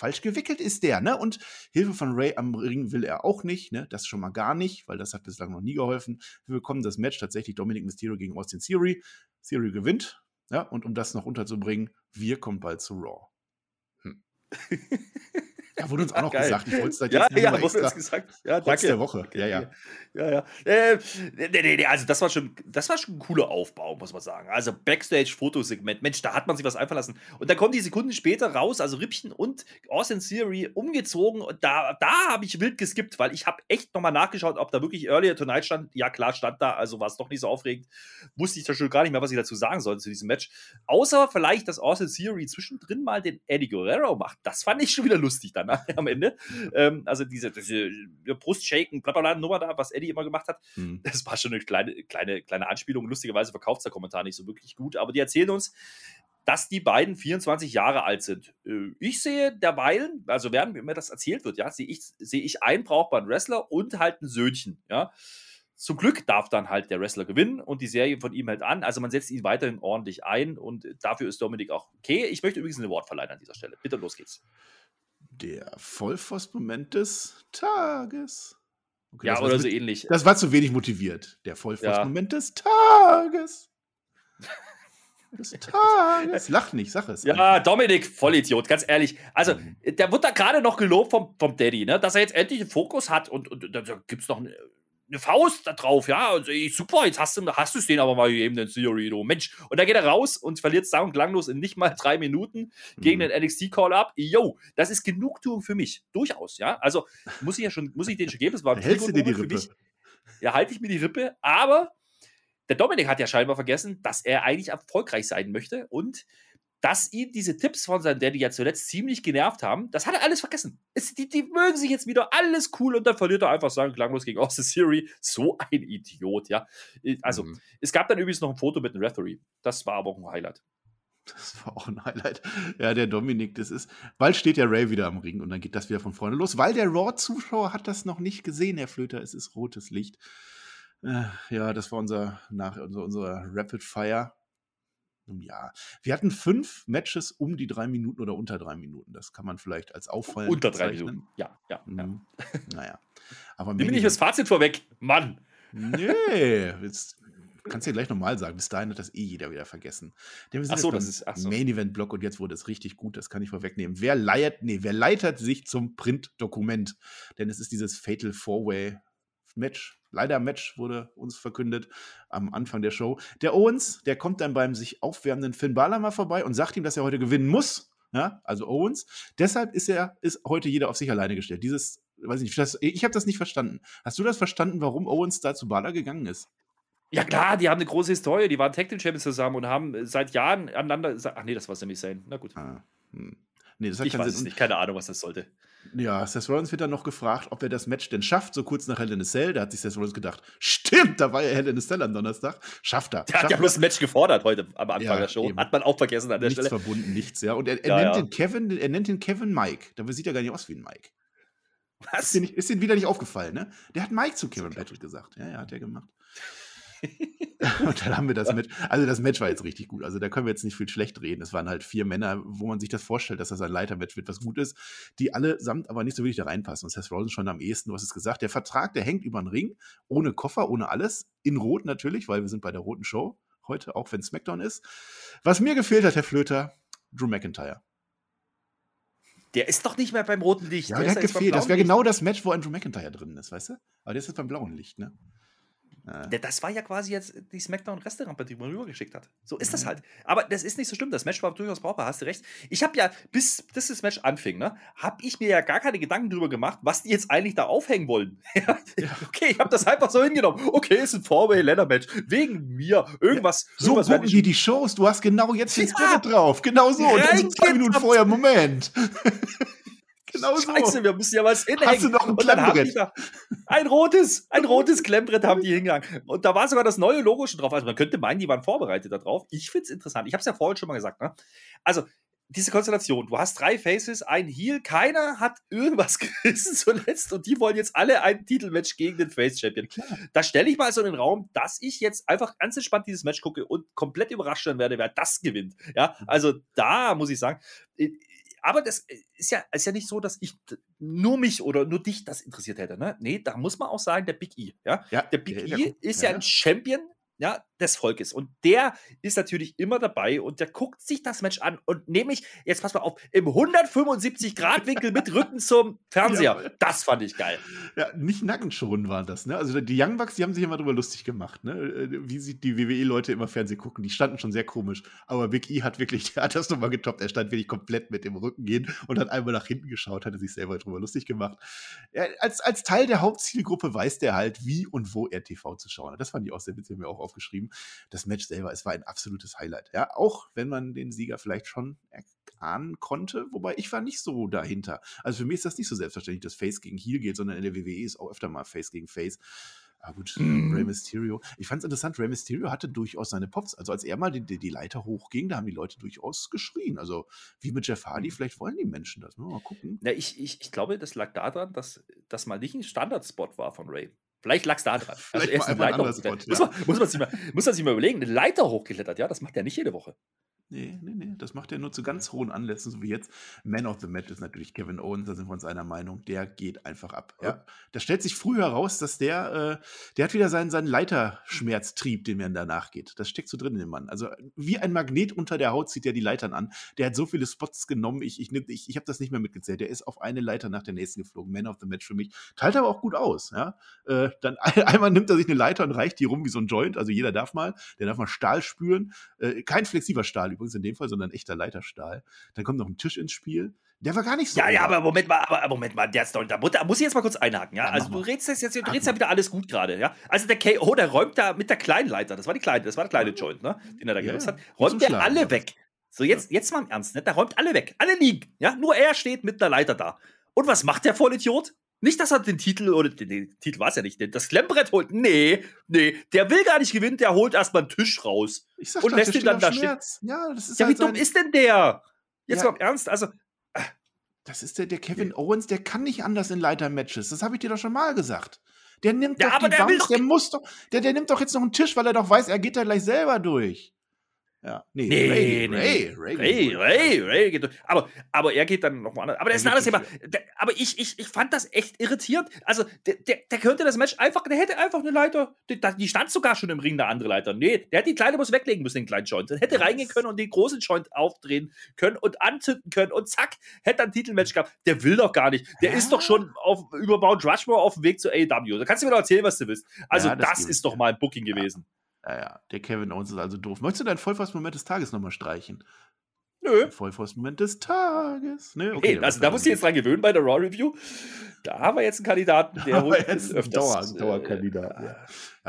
falsch gewickelt ist der, ne? Und Hilfe von Ray am Ring will er auch nicht, ne? Das schon mal gar nicht, weil das hat bislang noch nie geholfen. Wir bekommen das Match tatsächlich Dominic Mysterio gegen Austin Theory. Theory gewinnt, ja? Und um das noch unterzubringen, wir kommen bald zu Raw. Hm. Ja, wurde uns auch noch Geil. gesagt. Ich wollte es ja, jetzt ja, wurde uns gesagt. Ja, danke. der Woche. Ja, ja. Ja, ja. Äh, nee, nee, nee, also das war schon, das war schon ein cooler Aufbau, muss man sagen. Also Backstage-Fotosegment. Mensch, da hat man sich was einfallen lassen. Und dann kommen die Sekunden später raus, also Rippchen und Austin Theory umgezogen. Und da, da habe ich wild geskippt, weil ich habe echt nochmal nachgeschaut, ob da wirklich Earlier Tonight stand. Ja, klar, stand da. Also war es doch nicht so aufregend. Wusste ich da schon gar nicht mehr, was ich dazu sagen sollte zu diesem Match. Außer vielleicht, dass Austin Theory zwischendrin mal den Eddie Guerrero macht. Das fand ich schon wieder lustig dann am Ende. Ähm, also diese, diese Brustshaken, blablabla Nummer da, was Eddie immer gemacht hat, mhm. das war schon eine kleine, kleine, kleine Anspielung. Lustigerweise verkauft der Kommentar nicht so wirklich gut, aber die erzählen uns, dass die beiden 24 Jahre alt sind. Äh, ich sehe derweilen, also während mir das erzählt wird, ja, sehe ich, sehe ich einen brauchbaren Wrestler und halt ein Söhnchen, ja. Zum Glück darf dann halt der Wrestler gewinnen und die Serie von ihm hält an. Also man setzt ihn weiterhin ordentlich ein und dafür ist Dominik auch okay. Ich möchte übrigens ein Award verleihen an dieser Stelle. Bitte los geht's. Der Vollpfost-Moment des Tages. Okay, ja, oder so ähnlich. Das war zu wenig motiviert. Der Vollpfost-Moment ja. des Tages. Des Tages. Lach nicht, sag es. Ja, einfach. Dominik, Vollidiot, ganz ehrlich. Also, mhm. der wird da gerade noch gelobt vom, vom Daddy, ne? dass er jetzt endlich einen Fokus hat und, und, und da gibt es noch eine Faust da drauf, ja. Und ich, super, jetzt hast du hast es den aber mal gegeben, den Theory, du Mensch. Und da geht er raus und verliert sang- und klanglos in nicht mal drei Minuten gegen mhm. den NXT-Call-Up. Yo, das ist Genugtuung für mich. Durchaus, ja. Also muss ich ja schon, muss ich den schon geben. Das war ein Hältst du dir die Rippe? Mich. Ja, halte ich mir die Rippe, aber der Dominik hat ja scheinbar vergessen, dass er eigentlich erfolgreich sein möchte und dass ihn diese Tipps von seinem Daddy ja zuletzt ziemlich genervt haben. Das hat er alles vergessen. Es, die, die, mögen sich jetzt wieder alles cool und dann verliert er einfach sagen, klanglos gegen Austin Theory. So ein Idiot, ja. Äh, also, mhm. es gab dann übrigens noch ein Foto mit einem Referee. Das war aber auch ein Highlight. Das war auch ein Highlight. Ja, der Dominik, das ist. Bald steht der Ray wieder am Ring und dann geht das wieder von vorne los, weil der Raw-Zuschauer hat das noch nicht gesehen, Herr Flöter. Es ist rotes Licht. Äh, ja, das war unser, nach, unser, unser Rapid Fire. Nun ja, wir hatten fünf Matches um die drei Minuten oder unter drei Minuten. Das kann man vielleicht als auffallend Unter drei bezeichnen. Minuten. Ja, ja. ja. Mhm. Naja. Aber Nimm nicht das Fazit vorweg. Mann. Nee, jetzt kannst du ja gleich nochmal sagen. Bis dahin hat das eh jeder wieder vergessen. Denn wir sind Ach so, das ist- ach so. Main Event Block und jetzt wurde es richtig gut. Das kann ich vorwegnehmen. Wer leiert, nee, wer leitet sich zum Print-Dokument? Denn es ist dieses Fatal Four-Way Match. Leider Match wurde uns verkündet am Anfang der Show. Der Owens, der kommt dann beim sich aufwärmenden Finn Balor mal vorbei und sagt ihm, dass er heute gewinnen muss. Ja, also Owens. Deshalb ist er, ist heute jeder auf sich alleine gestellt. Dieses, weiß ich nicht, das, ich habe das nicht verstanden. Hast du das verstanden, warum Owens da zu Balor gegangen ist? Ja klar, die haben eine große Historie. Die waren Tag Team Champions zusammen und haben seit Jahren aneinander. Ach nee, das war Sami Zayn. Na gut. Ah, hm. Nee, das hat Ich weiß es Sinn. nicht. Keine Ahnung, was das sollte. Ja, Seth Rollins wird dann noch gefragt, ob er das Match denn schafft, so kurz nach Hell in a Cell. Da hat sich Seth Rollins gedacht, stimmt, da war ja Hell in a Cell am Donnerstag. Schafft er. Der hat Schafft ja er. bloß ein Match gefordert heute am Anfang Ja, der Show. eben. Hat man auch vergessen an der nichts Stelle. verbunden, nichts, ja. Und er, er Ja, nennt ja. den Kevin, er nennt den Kevin Mike. Dabei sieht er gar nicht aus wie ein Mike. Ist Was? dir, nicht, ist dir wieder nicht aufgefallen, ne? Der hat Mike zu Kevin. Patrick gesagt. Ja, ja, hat er gemacht. und dann haben wir das Match. Also, das Match war jetzt richtig gut. Also, da können wir jetzt nicht viel schlecht reden. Es waren halt vier Männer, wo man sich das vorstellt, dass das ein Leitermatch wird, was gut ist, die allesamt aber nicht so wirklich da reinpassen. Und Seth Rollins schon am ehesten, du hast es gesagt. Der Vertrag, der hängt über den Ring, ohne Koffer, ohne alles. In Rot natürlich, weil wir sind bei der roten Show heute, auch wenn SmackDown ist. Was mir gefehlt hat, Herr Flöter, Drew McIntyre. Der ist doch nicht mehr beim roten Licht. Ja, Der der hat gefehlt. Das wäre genau das Match, wo Andrew McIntyre drin ist, weißt du? Aber der ist jetzt beim blauen Licht, ne? Äh, Der- Das war ja quasi jetzt die Smackdown-Resterampe, die man rübergeschickt hat. So ist das Mhm. halt. Aber das ist nicht so schlimm. Das Match war durchaus brauchbar, hast du recht. Ich habe ja, bis, bis das Match anfing, ne, habe ich mir ja gar keine Gedanken drüber gemacht, was die jetzt eigentlich da aufhängen wollen. Ja, okay, ich habe das einfach so hingenommen. Okay, ist ein Four-Way-Ladder-Match. Wegen mir. Irgendwas. So irgendwas werden gucken die die Shows. Du hast genau jetzt den Ja. Spirit drauf. Genau so. Und dann so zwei. Minuten vorher, Moment. genau so. Scheiße, wir müssen ja was hinhängen. Hast du noch ein Klemmbrett? da ein rotes, ein rotes Klemmbrett haben die hingehangen. Und da war sogar das neue Logo schon drauf. Also man könnte meinen, die waren vorbereitet darauf. Ich finde es interessant. Ich habe es ja vorhin schon mal gesagt. Ne? Also diese Konstellation, du hast drei Faces, ein Heal, keiner hat irgendwas gerissen zuletzt und die wollen jetzt alle ein Titelmatch gegen den Face-Champion. Da stelle ich mal so in den Raum, dass ich jetzt einfach ganz entspannt dieses Match gucke und komplett überrascht sein werde, wer das gewinnt. Ja, also da muss ich sagen, äh, aber das ist ja, ist ja nicht so, dass ich nur mich oder nur dich das interessiert hätte. Ne? Nee, da muss man auch sagen, der Big E. Ja? Ja, Der Big E ist ja, ja, ein Champion ja, des Volkes. Und der ist natürlich immer dabei und der guckt sich das Match an und nämlich, jetzt pass mal auf, im 175-Grad-Winkel mit Rücken zum Fernseher. Ja. Das fand ich geil. Ja, nicht Nackenschonen waren das, ne? Also die Young Bucks, die haben sich immer drüber lustig gemacht, ne? Äh, Wie sieht die WWE-Leute immer Fernsehen gucken. Die standen schon sehr komisch. Aber Big E hat wirklich, der hat das nochmal getoppt. Er stand wirklich komplett mit dem Rücken gehen und hat einmal nach hinten geschaut, hatte sich selber drüber lustig gemacht. Er, als, als Teil der Hauptzielgruppe weiß der halt, wie und wo er TV zu schauen hat. Das fand ich auch sehr witzig, haben wir auch aufgeschrieben. Das Match selber, es war ein absolutes Highlight. Ja, auch wenn man den Sieger vielleicht schon ahnen konnte, wobei ich war nicht so dahinter. Also für mich ist das nicht so selbstverständlich, dass Face gegen Heel geht, sondern in der WWE ist auch öfter mal Face gegen Face. Aber gut, Mhm. Rey Mysterio. Ich fand es interessant, Rey Mysterio hatte durchaus seine Pops. Also als er mal die, die, Leiter hochging, da haben die Leute durchaus geschrien. Also wie mit Jeff Mhm. Hardy, vielleicht wollen die Menschen das. Mal gucken. Na, ich, ich, ich glaube, das lag daran, dass das mal nicht ein Standardspot war von Ray. Vielleicht lag es da dran. Vielleicht er mal ist eine Leiter hochgeklettert. Spot, muss, ja. man, muss, man sich mal, muss man sich mal überlegen, eine Leiter hochgeklettert, ja, das macht er nicht jede Woche. Nee, nee, nee. Das macht er nur zu ganz hohen Anlässen, so wie jetzt. Man of the Match ist natürlich Kevin Owens, da sind wir uns einer Meinung. Der geht einfach ab. Ja. Da stellt sich früh heraus, dass der, äh, der hat wieder seinen, seinen Leiterschmerztrieb, den man danach geht. Das steckt so drin in dem Mann. Also wie ein Magnet unter der Haut zieht er die Leitern an. Der hat so viele Spots genommen, ich, ich, ich, ich habe das nicht mehr mitgezählt. Der ist auf eine Leiter nach der nächsten geflogen. Man of the Match für mich. Teilt aber auch gut aus. Ja? Äh, dann ein, einmal nimmt er sich eine Leiter und reicht die rum wie so ein Joint. Also jeder darf mal. Der darf mal Stahl spüren. Äh, kein flexibler Stahl übrigens in dem Fall, sondern echter Leiterstahl. Dann kommt noch ein Tisch ins Spiel. Der war gar nicht so. Ja, ja, aber Moment mal, aber, Moment mal, der ist doch, da, mu- da muss ich jetzt mal kurz einhaken, ja. Ja, also du redest jetzt, du redest ja wieder alles gut gerade, ja. Also der KO, der räumt da mit der kleinen Leiter, das war die kleine, das war der kleine Joint, ne, den er da Ja, genutzt ja. hat, räumt der alle ja. weg. So, jetzt, jetzt mal im Ernst, ne? Der räumt alle weg. Alle liegen, ja. Nur er steht mit einer Leiter da. Und was macht der Vollidiot? Nicht, dass er den Titel, oder den, den Titel war es ja nicht, den, das Klemmbrett holt. Nee, nee, der will gar nicht gewinnen, der holt erstmal einen Tisch raus. Ich sag und doch, lässt ihn dann da Schmerz. Ja, das ist Ja, wie halt dumm sein- ist denn der? Jetzt Ja. mal im Ernst, also. äh, Das ist der, der Kevin nee. Owens, der kann nicht anders in Leiter-Matches. Das habe ich dir doch schon mal gesagt. Der nimmt ja, doch die der Bums, der muss doch, der, der nimmt doch jetzt noch einen Tisch, weil er doch weiß, er geht da gleich selber durch. Ja. Nee, nee, Ray, nee, Ray, Ray, Ray, Ray, Ray, geht durch. Aber, aber er geht dann nochmal anders. Aber das ist ein anderes Thema. aber ich, ich, ich fand das echt irritierend. Also, der, der, der könnte das Match einfach, der hätte einfach eine Leiter, die, die, stand sogar schon im Ring, eine andere Leiter. Nee, der hätte die kleine muss weglegen müssen, den kleinen Joint. Der hätte reingehen können und den großen Joint aufdrehen können und anzünden können und zack, hätte ein Titelmatch gehabt. Der will doch gar nicht. Der ja. ist doch schon auf, über Mount Rushmore auf dem Weg zu AEW. Da kannst du mir doch erzählen, was du willst. Also, ja, das, das ist doch mal ein Booking gewesen. Ja, ja, der Kevin Owens ist also doof. Möchtest du deinen Vollforce-Moment des Tages nochmal streichen? Nö. Vollforce-Moment des Tages. Ne? Okay, hey, also da musst du jetzt dran gewöhnen bei der Raw Review. Da haben wir jetzt einen Kandidaten, der holt jetzt öfters. Dauer, äh, Dauerkandidat. Äh,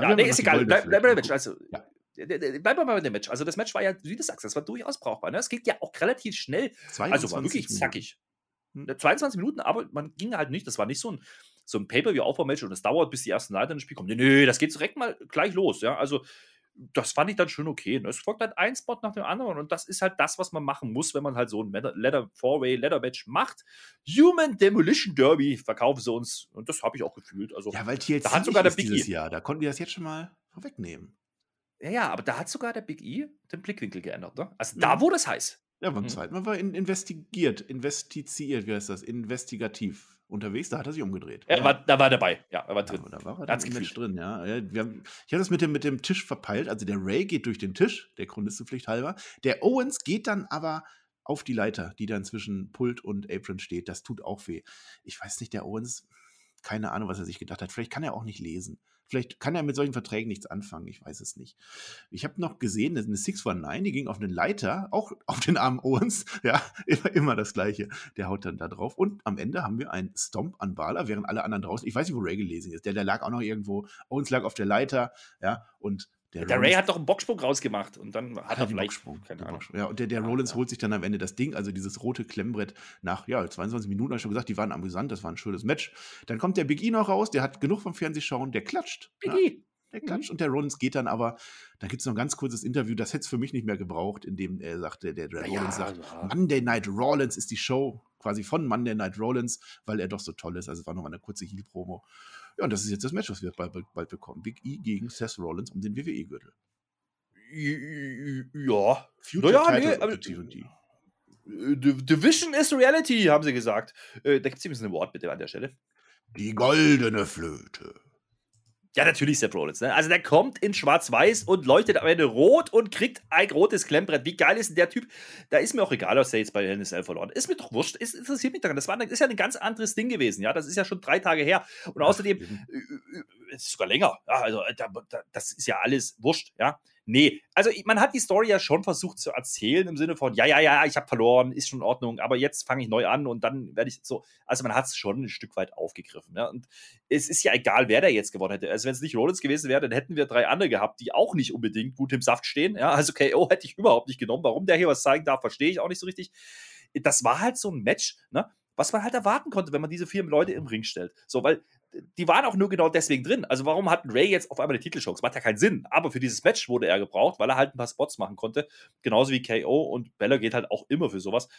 ja, ja, nee, ist egal. Bleib, bleib bei dem Match. Also, ja. Bleib mal bei dem Match. Also, das Match war ja, wie du sagst, das war durchaus brauchbar. Ne? Es geht ja auch relativ schnell. Also, war wirklich zackig. Hm. 22 Minuten, aber man ging halt nicht. Das war nicht so ein, so ein Pay-Per-View-Aufbaumatch und es dauert, bis die ersten Leiter ins Spiel kommen. Nee, nee, das geht direkt mal gleich los. Ja, also das fand ich dann schon okay. Ne? Es folgt halt ein Spot nach dem anderen und das ist halt das, was man machen muss, wenn man halt so ein Leather Four-Way Leather Match macht. Human Demolition Derby verkaufen sie uns und das habe ich auch gefühlt. Also ja, weil TLC da hat sogar der Big dieses E. Jahr, da konnten wir das jetzt schon mal vorwegnehmen. Ja, ja, aber da hat sogar der Big E den Blickwinkel geändert. Ne? Also ja. da wurde es heiß. Ja, beim mhm. zweiten Mal war in, investigiert, investiziert, wie heißt das? Investigativ unterwegs, da hat er sich umgedreht. Er war, da war er dabei, ja, er war drin. Ja, da war er dann Match drin, ja. Haben, ich habe das mit dem, mit dem Tisch verpeilt, also der Ray geht durch den Tisch, der Chronistenpflicht halber. Der Owens geht dann aber auf die Leiter, die dann zwischen Pult und Apron steht. Das tut auch weh. Ich weiß nicht, der Owens, keine Ahnung, was er sich gedacht hat. Vielleicht kann er auch nicht lesen. Vielleicht kann er mit solchen Verträgen nichts anfangen, ich weiß es nicht. Ich habe noch gesehen, eine 619, die ging auf einen Leiter, auch auf den armen Owens, ja, immer, immer das Gleiche. Der haut dann da drauf. Und am Ende haben wir einen Stomp an Bala, während alle anderen draußen, ich weiß nicht, wo Ray gelesen ist, der, der lag auch noch irgendwo, Owens lag auf der Leiter, ja, und der, der Ray hat doch einen Bocksprung rausgemacht und dann hat er vielleicht Bocksprung. Keine Ahnung. Ja, und der, der Rollins ja. holt sich dann am Ende das Ding, also dieses rote Klemmbrett nach ja, 22 Minuten, habe ich schon gesagt, die waren amüsant, das war ein schönes Match. Dann kommt der Big E noch raus, der hat genug vom Fernsehschauen, der klatscht. Big ja. E. Der klatscht mhm. und der Rollins geht dann aber, da gibt es noch ein ganz kurzes Interview, das hätte es für mich nicht mehr gebraucht, in dem er sagte, der, der Rollins sagt. Monday Night Rollins ist die Show quasi von Monday Night Rollins, weil er doch so toll ist. Also es war noch eine kurze Heel-Promo. Ja, und das ist jetzt das Match, was wir bald, bald bekommen. Big E gegen Seth Rollins um den WWE-Gürtel. Ja. Future naja, nee, aber, Division is Reality, haben sie gesagt. Äh, da gibt es übrigens ein Wort bitte an der Stelle. Die goldene Flöte. Ja, natürlich Seth Rollins. Ne? Also der kommt in Schwarz-Weiß und leuchtet am Ende rot und kriegt ein rotes Klemmbrett. Wie geil ist denn der Typ? Da ist mir auch egal, was er jetzt bei NSL verloren Ist mir doch wurscht. Ist, interessiert mich daran. Das war, ist ja ein ganz anderes Ding gewesen. Ja, das ist ja schon drei Tage her. Und außerdem, Ach, ist sogar länger. Ja, also da, da, das ist ja alles wurscht. Ja, Nee, also man hat die Story ja schon versucht zu erzählen im Sinne von, ja, ja, ja, ich habe verloren, ist schon in Ordnung, aber jetzt fange ich neu an und dann werde ich so. Also man hat es schon ein Stück weit aufgegriffen. Ja? Und es ist ja egal, wer da jetzt gewonnen hätte. Also wenn es nicht Rollins gewesen wäre, dann hätten wir drei andere gehabt, die auch nicht unbedingt gut im Saft stehen. Ja? Also KO hätte ich überhaupt nicht genommen. Warum der hier was zeigen darf, verstehe ich auch nicht so richtig. Das war halt so ein Match, ne? was man halt erwarten konnte, wenn man diese vier Leute im Ring stellt. So, weil die waren auch nur genau deswegen drin. Also warum hat Ray jetzt auf einmal eine Titelchance? Macht ja keinen Sinn. Aber für dieses Match wurde er gebraucht, weil er halt ein paar Spots machen konnte. Genauso wie KO und Bella geht halt auch immer für sowas.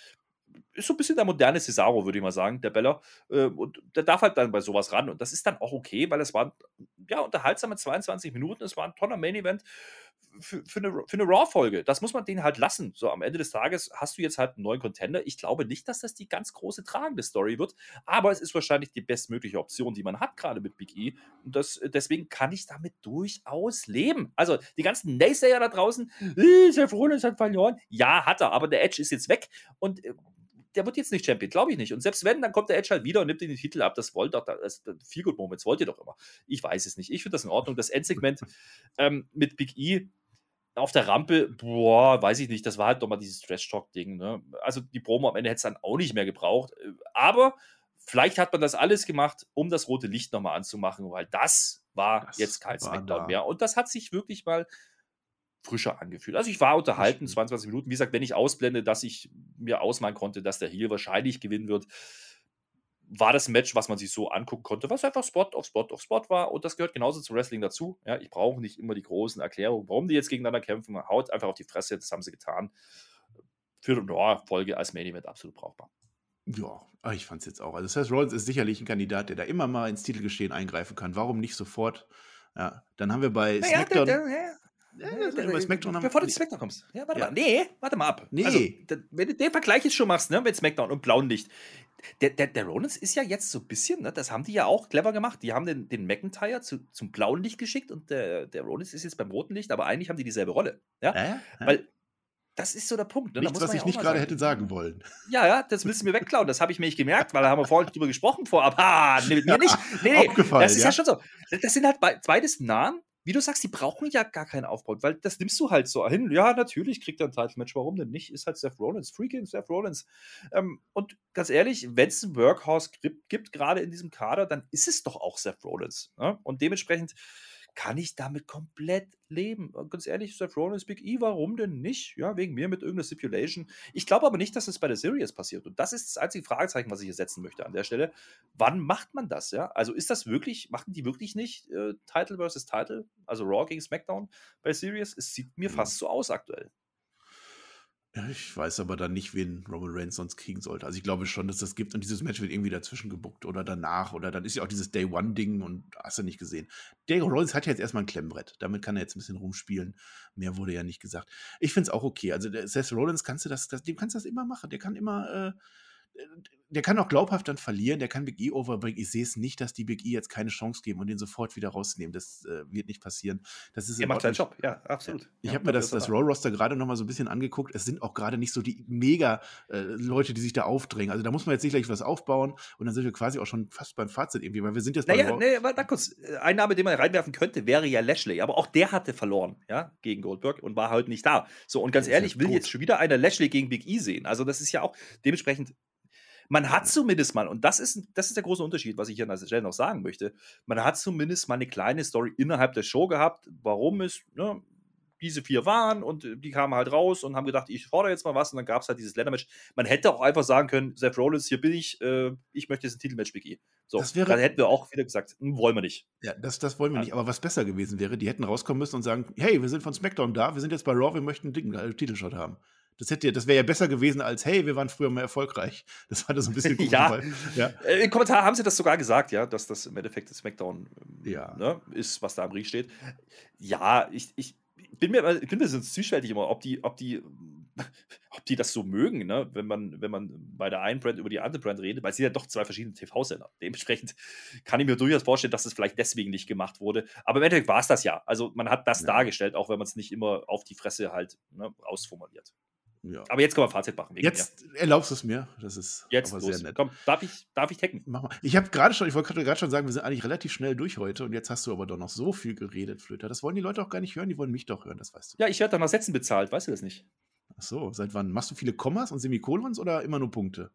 Ist so ein bisschen der moderne Cesaro, würde ich mal sagen, der Bella. Ähm, und der darf halt dann bei sowas ran. Und das ist dann auch okay, weil es waren ja unterhaltsame 22 Minuten. Es war ein toller Main Event für, für, eine, für eine Raw-Folge. Das muss man denen halt lassen. So, am Ende des Tages hast du jetzt halt einen neuen Contender. Ich glaube nicht, dass das die ganz große tragende Story wird, aber es ist wahrscheinlich die bestmögliche Option, die man hat, gerade mit Big E. Und das, deswegen kann ich damit durchaus leben. Also, die ganzen Naysayer da draußen, äh, Seth Rollins hat verloren. Ja, hat er, aber der Edge ist jetzt weg und äh, der wird jetzt nicht Champion, glaube ich nicht. Und selbst wenn, dann kommt der Edge halt wieder und nimmt den Titel ab. Das wollte doch, das, Feel Good Moments wollt ihr doch immer. Ich weiß es nicht. Ich finde das in Ordnung. Das Endsegment ähm, mit Big E auf der Rampe, boah, weiß ich nicht, das war halt doch mal dieses Trash-Talk-Ding. Ne? Also die Promo am Ende hätte es dann auch nicht mehr gebraucht. Äh, aber vielleicht hat man das alles gemacht, um das rote Licht nochmal anzumachen, weil das war das jetzt kein Smackdown mehr. Und das hat sich wirklich mal frischer angefühlt. Also ich war unterhalten, 22 Minuten. Wie gesagt, wenn ich ausblende, dass ich mir ausmalen konnte, dass der Heal wahrscheinlich gewinnen wird, war das Match, was man sich so angucken konnte, was einfach Spot auf Spot auf Spot war. Und das gehört genauso zum Wrestling dazu. Ja, ich brauche nicht immer die großen Erklärungen, warum die jetzt gegeneinander kämpfen. Man haut einfach auf die Fresse, das haben sie getan. Für eine Folge als Main Event absolut brauchbar. Ja, ah, ich fand es jetzt auch. Also Seth Rollins ist sicherlich ein Kandidat, der da immer mal ins Titelgeschehen eingreifen kann. Warum nicht sofort? Ja, dann haben wir bei SmackDown. Ja. Ja, SmackDown haben Bevor du zu SmackDown kommst. Ja, warte Ja. mal. Nee, warte mal ab. Nee. Also, wenn du den Vergleich jetzt schon machst, ne, mit SmackDown und blauem Licht. Der, der, der Rollins ist ja jetzt so ein bisschen, ne, das haben die ja auch clever gemacht. Die haben den, den McIntyre zu, zum blauen Licht geschickt und der, der Rollins ist jetzt beim roten Licht, aber eigentlich haben die dieselbe Rolle. Ja, Ja, ja, ja. weil das ist so der Punkt. Ne? Nichts, was ich ja nicht gerade hätte sagen wollen. Ja, ja, das willst du mir wegklauen. Das habe ich mir nicht gemerkt, weil da haben wir vorhin drüber gesprochen vorab. Ha, nee, mit mir nicht. Nee, nee, das ist ja? ja? schon so. Das sind halt be- beides Namen, wie du sagst, die brauchen ja gar keinen Aufbau, weil das nimmst du halt so hin. Ja, natürlich kriegt er ein Title-Match. Warum denn nicht? Ist halt Seth Rollins. Freaking Seth Rollins. Ähm, und ganz ehrlich, wenn es ein Workhouse gibt, gibt gerade in diesem Kader, dann ist es doch auch Seth Rollins. Ne? Und dementsprechend kann ich damit komplett leben. Und ganz ehrlich, Seth Rollins, Big E, warum denn nicht? Ja, wegen mir mit irgendeiner Stipulation. Ich glaube aber nicht, dass es bei der Series passiert. Und das ist das einzige Fragezeichen, was ich hier setzen möchte an der Stelle. Wann macht man das? Ja, also ist das wirklich, machen die wirklich nicht äh, Title versus Title? Also Raw gegen SmackDown bei Series? Es sieht mir Mhm. fast so aus aktuell. Ich weiß aber dann nicht, wen Roman Reigns sonst kriegen sollte. Also ich glaube schon, dass das gibt und dieses Match wird irgendwie dazwischen gebuckt oder danach oder dann ist ja auch dieses Day One Ding und hast du nicht gesehen. Daniel Rollins hat ja jetzt erstmal ein Klemmbrett. Damit kann er jetzt ein bisschen rumspielen. Mehr wurde ja nicht gesagt. Ich finde es auch okay. Also Seth Rollins kannst du das, das, dem kannst du das immer machen. Der kann immer, äh, der kann auch glaubhaft dann verlieren, der kann Big E overbringen. Ich sehe es nicht, dass die Big E jetzt keine Chance geben und den sofort wieder rausnehmen. Das äh, wird nicht passieren. Das ist Er macht seinen. Job, ja, absolut. Ich ja, habe mir das, das er da. Raw-Roster gerade noch mal so ein bisschen angeguckt. Es sind auch gerade nicht so die mega äh, Leute, die sich da aufdrängen. Also da muss man jetzt nicht gleich was aufbauen und dann sind wir quasi auch schon fast beim Fazit irgendwie, weil wir sind jetzt bei Naja, Raw. nee, warte kurz. Äh, Ein Name, den man reinwerfen könnte, wäre ja Lashley. Aber auch der hatte verloren, ja, gegen Goldberg und war heute nicht da. So, und ganz ehrlich, will jetzt schon wieder einer Lashley gegen Big E sehen. Also, das ist ja auch dementsprechend. Man hat zumindest mal, und das ist, das ist der große Unterschied, was ich hier an der Stelle noch sagen möchte. Man hat zumindest mal eine kleine Story innerhalb der Show gehabt, warum es ne, diese vier waren und die kamen halt raus und haben gedacht, ich fordere jetzt mal was und dann gab es halt dieses Leather-Match. Man hätte auch einfach sagen können, Seth Rollins, hier bin ich, äh, ich möchte jetzt ein Titelmatch Big E. So, Das wäre- dann hätten wir auch wieder gesagt, hm, wollen wir nicht. Ja, das, das wollen wir Ja. nicht. Aber was besser gewesen wäre, die hätten rauskommen müssen und sagen, hey, wir sind von SmackDown da, wir sind jetzt bei Raw, wir möchten einen dicken äh, Titelshot haben. Das, hätte, das wäre ja besser gewesen als, hey, wir waren früher mal erfolgreich. Das war das so ein bisschen Ja. Fall. ja. Äh, Im Kommentar haben sie das sogar gesagt, ja, dass das im Endeffekt das SmackDown ähm, Ja. ne, ist, was da am Ring steht. Ja, ich, ich bin mir ich bin mir so zwiespältig immer, ob die, ob die, ob die das so mögen, ne, wenn man, wenn man bei der einen Brand über die andere Brand redet, weil es sind ja doch zwei verschiedene TV-Sender. Dementsprechend kann ich mir durchaus vorstellen, dass es vielleicht deswegen nicht gemacht wurde. Aber im Endeffekt war es das ja. Also man hat das Ja. dargestellt, auch wenn man es nicht immer auf die Fresse halt ne, ausformuliert. Ja. Aber jetzt können wir Fazit machen. wegen mir. Jetzt erlaubst du es mir. Das ist jetzt los. sehr nett. Komm, darf ich, darf ich hacken? Mach mal. Ich habe gerade schon, ich wollte gerade schon sagen, wir sind eigentlich relativ schnell durch heute und jetzt hast du aber doch noch so viel geredet, Flöter. Das wollen die Leute auch gar nicht hören, die wollen mich doch hören, das weißt du. Ja, ich werde doch nach Sätzen bezahlt, weißt du das nicht? Ach so, seit wann? Machst du viele Kommas und Semikolons oder immer nur Punkte?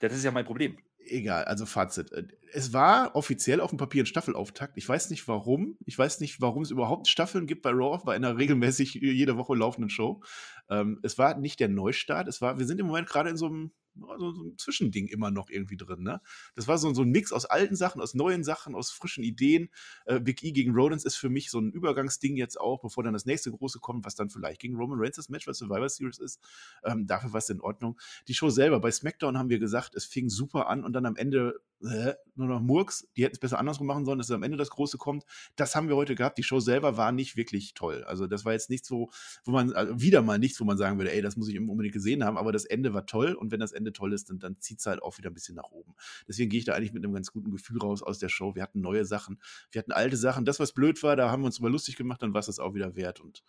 Ja, Das ist ja mein Problem. Egal, also Fazit. Äh, Es war offiziell auf dem Papier ein Staffelauftakt. Ich weiß nicht warum. Ich weiß nicht, warum es überhaupt Staffeln gibt bei Raw, bei einer regelmäßig jede Woche laufenden Show. Ähm, es war nicht der Neustart. Es war, wir sind im Moment gerade in so einem, so, so einem Zwischending immer noch irgendwie drin. Ne? Das war so, so ein Mix aus alten Sachen, aus neuen Sachen, aus frischen Ideen. Äh, Big E gegen Rodens ist für mich so ein Übergangsding jetzt auch, bevor dann das nächste große kommt, was dann vielleicht gegen Roman Reigns das Match, was Survivor Series ist. Ähm, dafür war es in Ordnung. Die Show selber, bei SmackDown haben wir gesagt, es fing super an und dann am Ende nur noch Murks. Die hätten es besser andersrum machen sollen, dass am Ende das Große kommt. Das haben wir heute gehabt. Die Show selber war nicht wirklich toll. Also das war jetzt nichts, wo, wo man, also wieder mal nichts, wo man sagen würde, ey, das muss ich unbedingt gesehen haben, aber das Ende war toll und wenn das Ende toll ist, dann, dann zieht es halt auch wieder ein bisschen nach oben. Deswegen gehe ich da eigentlich mit einem ganz guten Gefühl raus aus der Show. Wir hatten neue Sachen, wir hatten alte Sachen. Das, was blöd war, da haben wir uns drüber lustig gemacht, dann war es das auch wieder wert und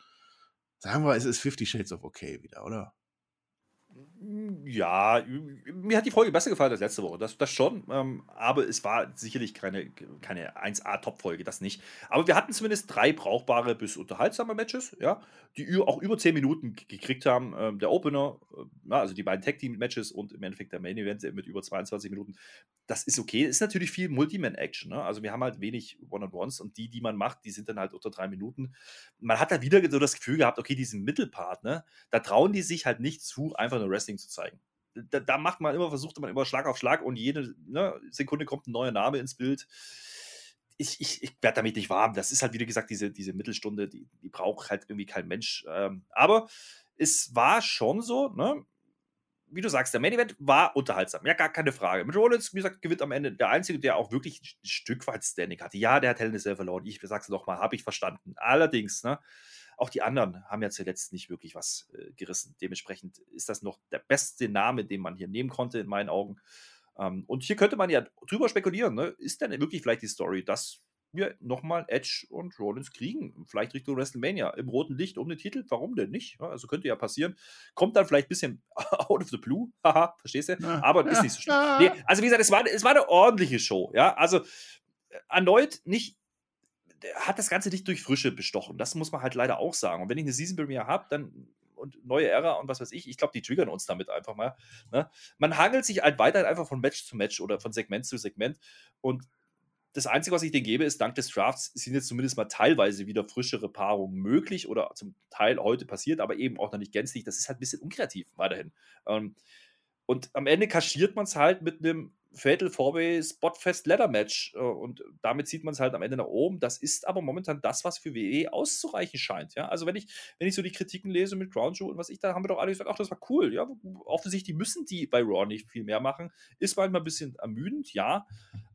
sagen wir, es ist 50 Shades of Okay wieder, oder? Ja, mir hat die Folge besser gefallen als letzte Woche, das, das schon. Ähm, aber es war sicherlich keine, keine 1A-Top-Folge, das nicht. Aber wir hatten zumindest drei brauchbare bis unterhaltsame Matches, ja, die auch über 10 Minuten gekriegt haben. Ähm, der Opener, äh, also die beiden Tag-Team-Matches und im Endeffekt der Main-Event mit über 22 Minuten. Das ist okay. Ist natürlich viel Multiman-Action. Ne? Also wir haben halt wenig One-on-Ones und die, die man macht, die sind dann halt unter drei Minuten. Man hat da wieder so das Gefühl gehabt, okay, diesen Mittelpart, ne, da trauen die sich halt nicht zu, einfach nur Wrestling zu zeigen. Da, da macht man immer, versucht man immer Schlag auf Schlag und jede ne, Sekunde kommt ein neuer Name ins Bild. Ich, ich, ich werde damit nicht warm. Das ist halt, wie gesagt, diese, diese Mittelstunde, die, die braucht halt irgendwie kein Mensch. Ähm, aber es war schon so, ne? wie du sagst, der Main Event war unterhaltsam. Ja, gar keine Frage. Mit Rollins, wie gesagt, gewinnt am Ende der Einzige, der auch wirklich ein Stück weit Standing hatte. Ja, der hat Hell in verloren. Ich sag's nochmal, habe ich verstanden. Allerdings, ne, auch die anderen haben ja zuletzt nicht wirklich was äh, gerissen. Dementsprechend ist das noch der beste Name, den man hier nehmen konnte, in meinen Augen. Ähm, und hier könnte man ja drüber spekulieren, ne? ist denn wirklich vielleicht die Story, dass wir nochmal Edge und Rollins kriegen. Vielleicht Richtung WrestleMania im roten Licht um den Titel. Warum denn nicht? Also könnte ja passieren. Kommt dann vielleicht ein bisschen out of the blue. Haha, verstehst du? Aber ist nicht so schlimm. Nee, also wie gesagt, es war, es war eine ordentliche Show. Ja, also äh, erneut nicht hat das Ganze nicht durch Frische bestochen. Das muss man halt leider auch sagen. Und wenn ich eine Season Premiere habe, dann und neue Ära und was weiß ich, ich glaube, die triggern uns damit einfach mal. Ne? Man hangelt sich halt weiter einfach von Match zu Match oder von Segment zu Segment. Und das Einzige, was ich denen gebe, ist, dank des Drafts sind jetzt zumindest mal teilweise wieder frischere Paarungen möglich oder zum Teil heute passiert, aber eben auch noch nicht gänzlich. Das ist halt ein bisschen unkreativ weiterhin. Ähm, und am Ende kaschiert man es halt mit einem Fatal Four-Way Spotfest Ladder Match. Äh, und damit zieht man es halt am Ende nach oben. Das ist aber momentan das, was für WE auszureichen scheint. Ja? Also, wenn ich, wenn ich so die Kritiken lese mit Ground Jewel und was ich, da haben wir doch alle gesagt, ach, das war cool. Ja? Offensichtlich müssen die bei Raw nicht viel mehr machen. Ist manchmal ein bisschen ermüdend, ja.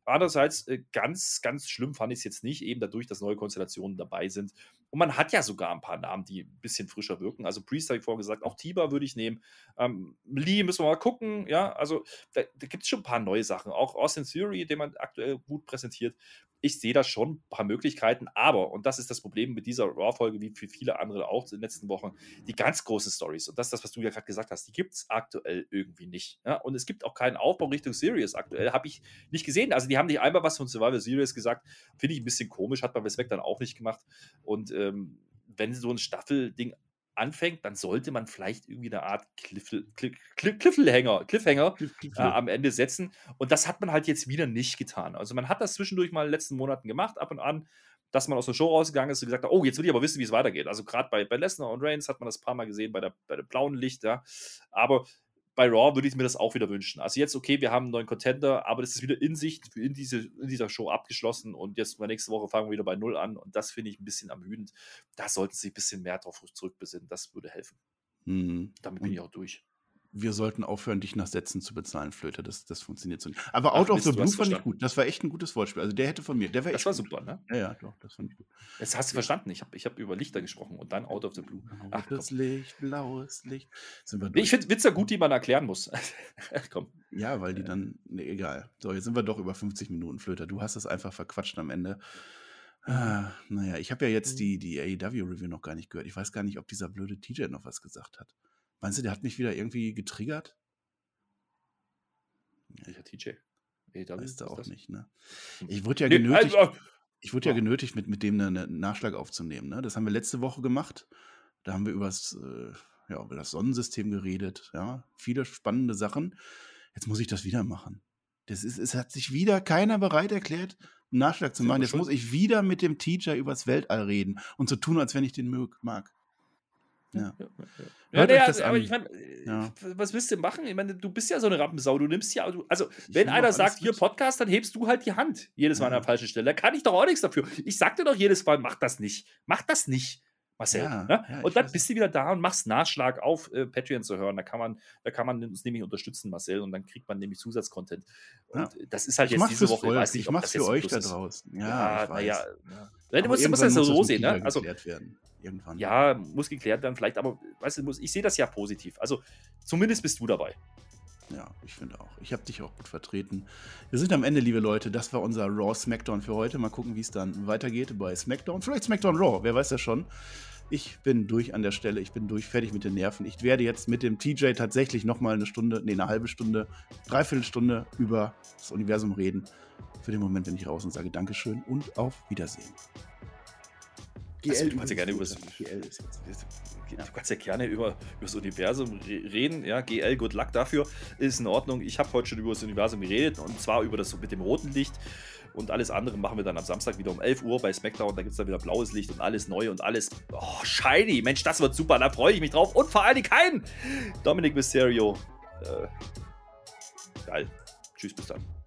Andererseits, äh, ganz, ganz schlimm fand ich es jetzt nicht, eben dadurch, dass neue Konstellationen dabei sind. Und man hat ja sogar ein paar Namen, die ein bisschen frischer wirken. Also Priest habe ich vorhin gesagt, auch Tiba würde ich nehmen. Ähm, Lee müssen wir mal gucken, ja. Also da, da gibt es schon ein paar neue Sachen. Auch Austin Theory, den man aktuell gut präsentiert ich sehe da schon ein paar Möglichkeiten, aber, und das ist das Problem mit dieser Raw-Folge, wie für viele andere auch in den letzten Wochen, die ganz großen Stories, und das ist das, was du ja gerade gesagt hast, die gibt es aktuell irgendwie nicht. Ja? Und es gibt auch keinen Aufbau Richtung Series aktuell, habe ich nicht gesehen. Also, die haben nicht einmal was von Survival Series gesagt, finde ich ein bisschen komisch, hat man Westweg dann auch nicht gemacht. Und ähm, wenn so ein Staffelding anfängt, dann sollte man vielleicht irgendwie eine Art Cliff, Cliffhanger, Cliffhanger äh, am Ende setzen. Und das hat man halt jetzt wieder nicht getan. Also man hat das zwischendurch mal in den letzten Monaten gemacht, ab und an, dass man aus der Show rausgegangen ist und gesagt hat, oh, jetzt will ich aber wissen, wie es weitergeht. Also gerade bei, bei Lesnar und Reigns hat man das ein paar Mal gesehen, bei der, bei der blauen Licht, ja. Aber bei Raw würde ich mir das auch wieder wünschen. Also jetzt, okay, wir haben einen neuen Contender, aber das ist wieder in sich, in, diese, in dieser Show abgeschlossen und jetzt nächste Woche fangen wir wieder bei Null an und das finde ich ein bisschen ermüdend. Da sollten sie ein bisschen mehr drauf zurückbesinnen. Das würde helfen. Mhm. Damit bin ich auch durch wir sollten aufhören, dich nach Sätzen zu bezahlen, Flöte. Das, das funktioniert so nicht. Aber Out Ach, of the Blue fand ich gut. Das war echt ein gutes Wortspiel. Also der hätte von mir. Der das war super, ne? Ja, ja, doch, das fand ich gut. Das hast du verstanden. Ich habe ich hab über Lichter gesprochen und dann Out of the Blue. Ach, das Licht, blaues Licht. Ich finde Witze gut, die man erklären muss. komm. Ja, weil die dann. Ne, egal. So, jetzt sind wir doch über 50 Minuten, Flöter. Du hast es einfach verquatscht am Ende. Ah, naja, ich habe ja jetzt mhm. die, die AEW-Review noch gar nicht gehört. Ich weiß gar nicht, ob dieser blöde TJ noch was gesagt hat. Meinst du, der hat mich wieder irgendwie getriggert? Welcher TJ? AW, weißt du auch das? nicht, ne? Hm. Ich wurde ja nee, genötigt, also, ich wurde ja genötigt, mit, mit dem einen Nachschlag aufzunehmen. Ne? Das haben wir letzte Woche gemacht. Da haben wir übers, äh, ja, über das Sonnensystem geredet. Ja, viele spannende Sachen. Jetzt muss ich das wieder machen. Das ist, es hat sich wieder keiner bereit erklärt, einen Nachschlag zu machen. Jetzt muss ich wieder mit dem TJ übers Weltall reden und so tun, als wenn ich den mag. Ja. Ja, ja, ja, ja aber ich meine, ja. was willst du machen? Ich meine, du bist ja so eine Rampensau. Du nimmst ja, also, wenn einer sagt, hier Podcast, dann hebst du halt die Hand jedes Mal an der falschen Stelle. Da kann ich doch auch nichts dafür. Ich sag dir doch jedes Mal, mach das nicht. Mach das nicht. Marcel. Ja, ne? ja, und dann weiß. bist du wieder da und machst Nachschlag auf äh, Patreon zu hören. Da kann man, da kann man uns nämlich unterstützen, Marcel, und dann kriegt man nämlich Zusatzcontent. Ja. das ist halt ich jetzt diese Woche. Volk. Nicht, ich mach's für euch da draußen. Ja, naja. Ja. Du musst, musst das so sehen, ne? Also, werden irgendwann. Ja, muss geklärt werden, vielleicht, aber weißt du, muss, ich sehe das ja positiv. Also zumindest bist du dabei. Ja, ich finde auch. Ich habe dich auch gut vertreten. Wir sind am Ende, liebe Leute. Das war unser Raw Smackdown für heute. Mal gucken, wie es dann weitergeht bei Smackdown. Vielleicht Smackdown Raw, wer weiß das schon. Ich bin durch an der Stelle. Ich bin durch, fertig mit den Nerven. Ich werde jetzt mit dem TJ tatsächlich nochmal eine Stunde, nee, eine halbe Stunde, dreiviertel Stunde über das Universum reden. Für den Moment bin ich raus und sage Dankeschön und auf Wiedersehen. GL also, du kannst ja gerne über jetzt. Du kannst ja gerne über, über das Universum reden. Ja, GL, good luck dafür. Ist in Ordnung. Ich habe heute schon über das Universum geredet und zwar über das mit dem roten Licht. Und alles andere machen wir dann am Samstag wieder um 11 Uhr bei SmackDown. Da gibt es dann wieder blaues Licht und alles neu und alles. Oh, shiny. Mensch, das wird super. Da freue ich mich drauf. Und vor allem kein Dominic Mysterio. Äh, geil. Tschüss, bis dann.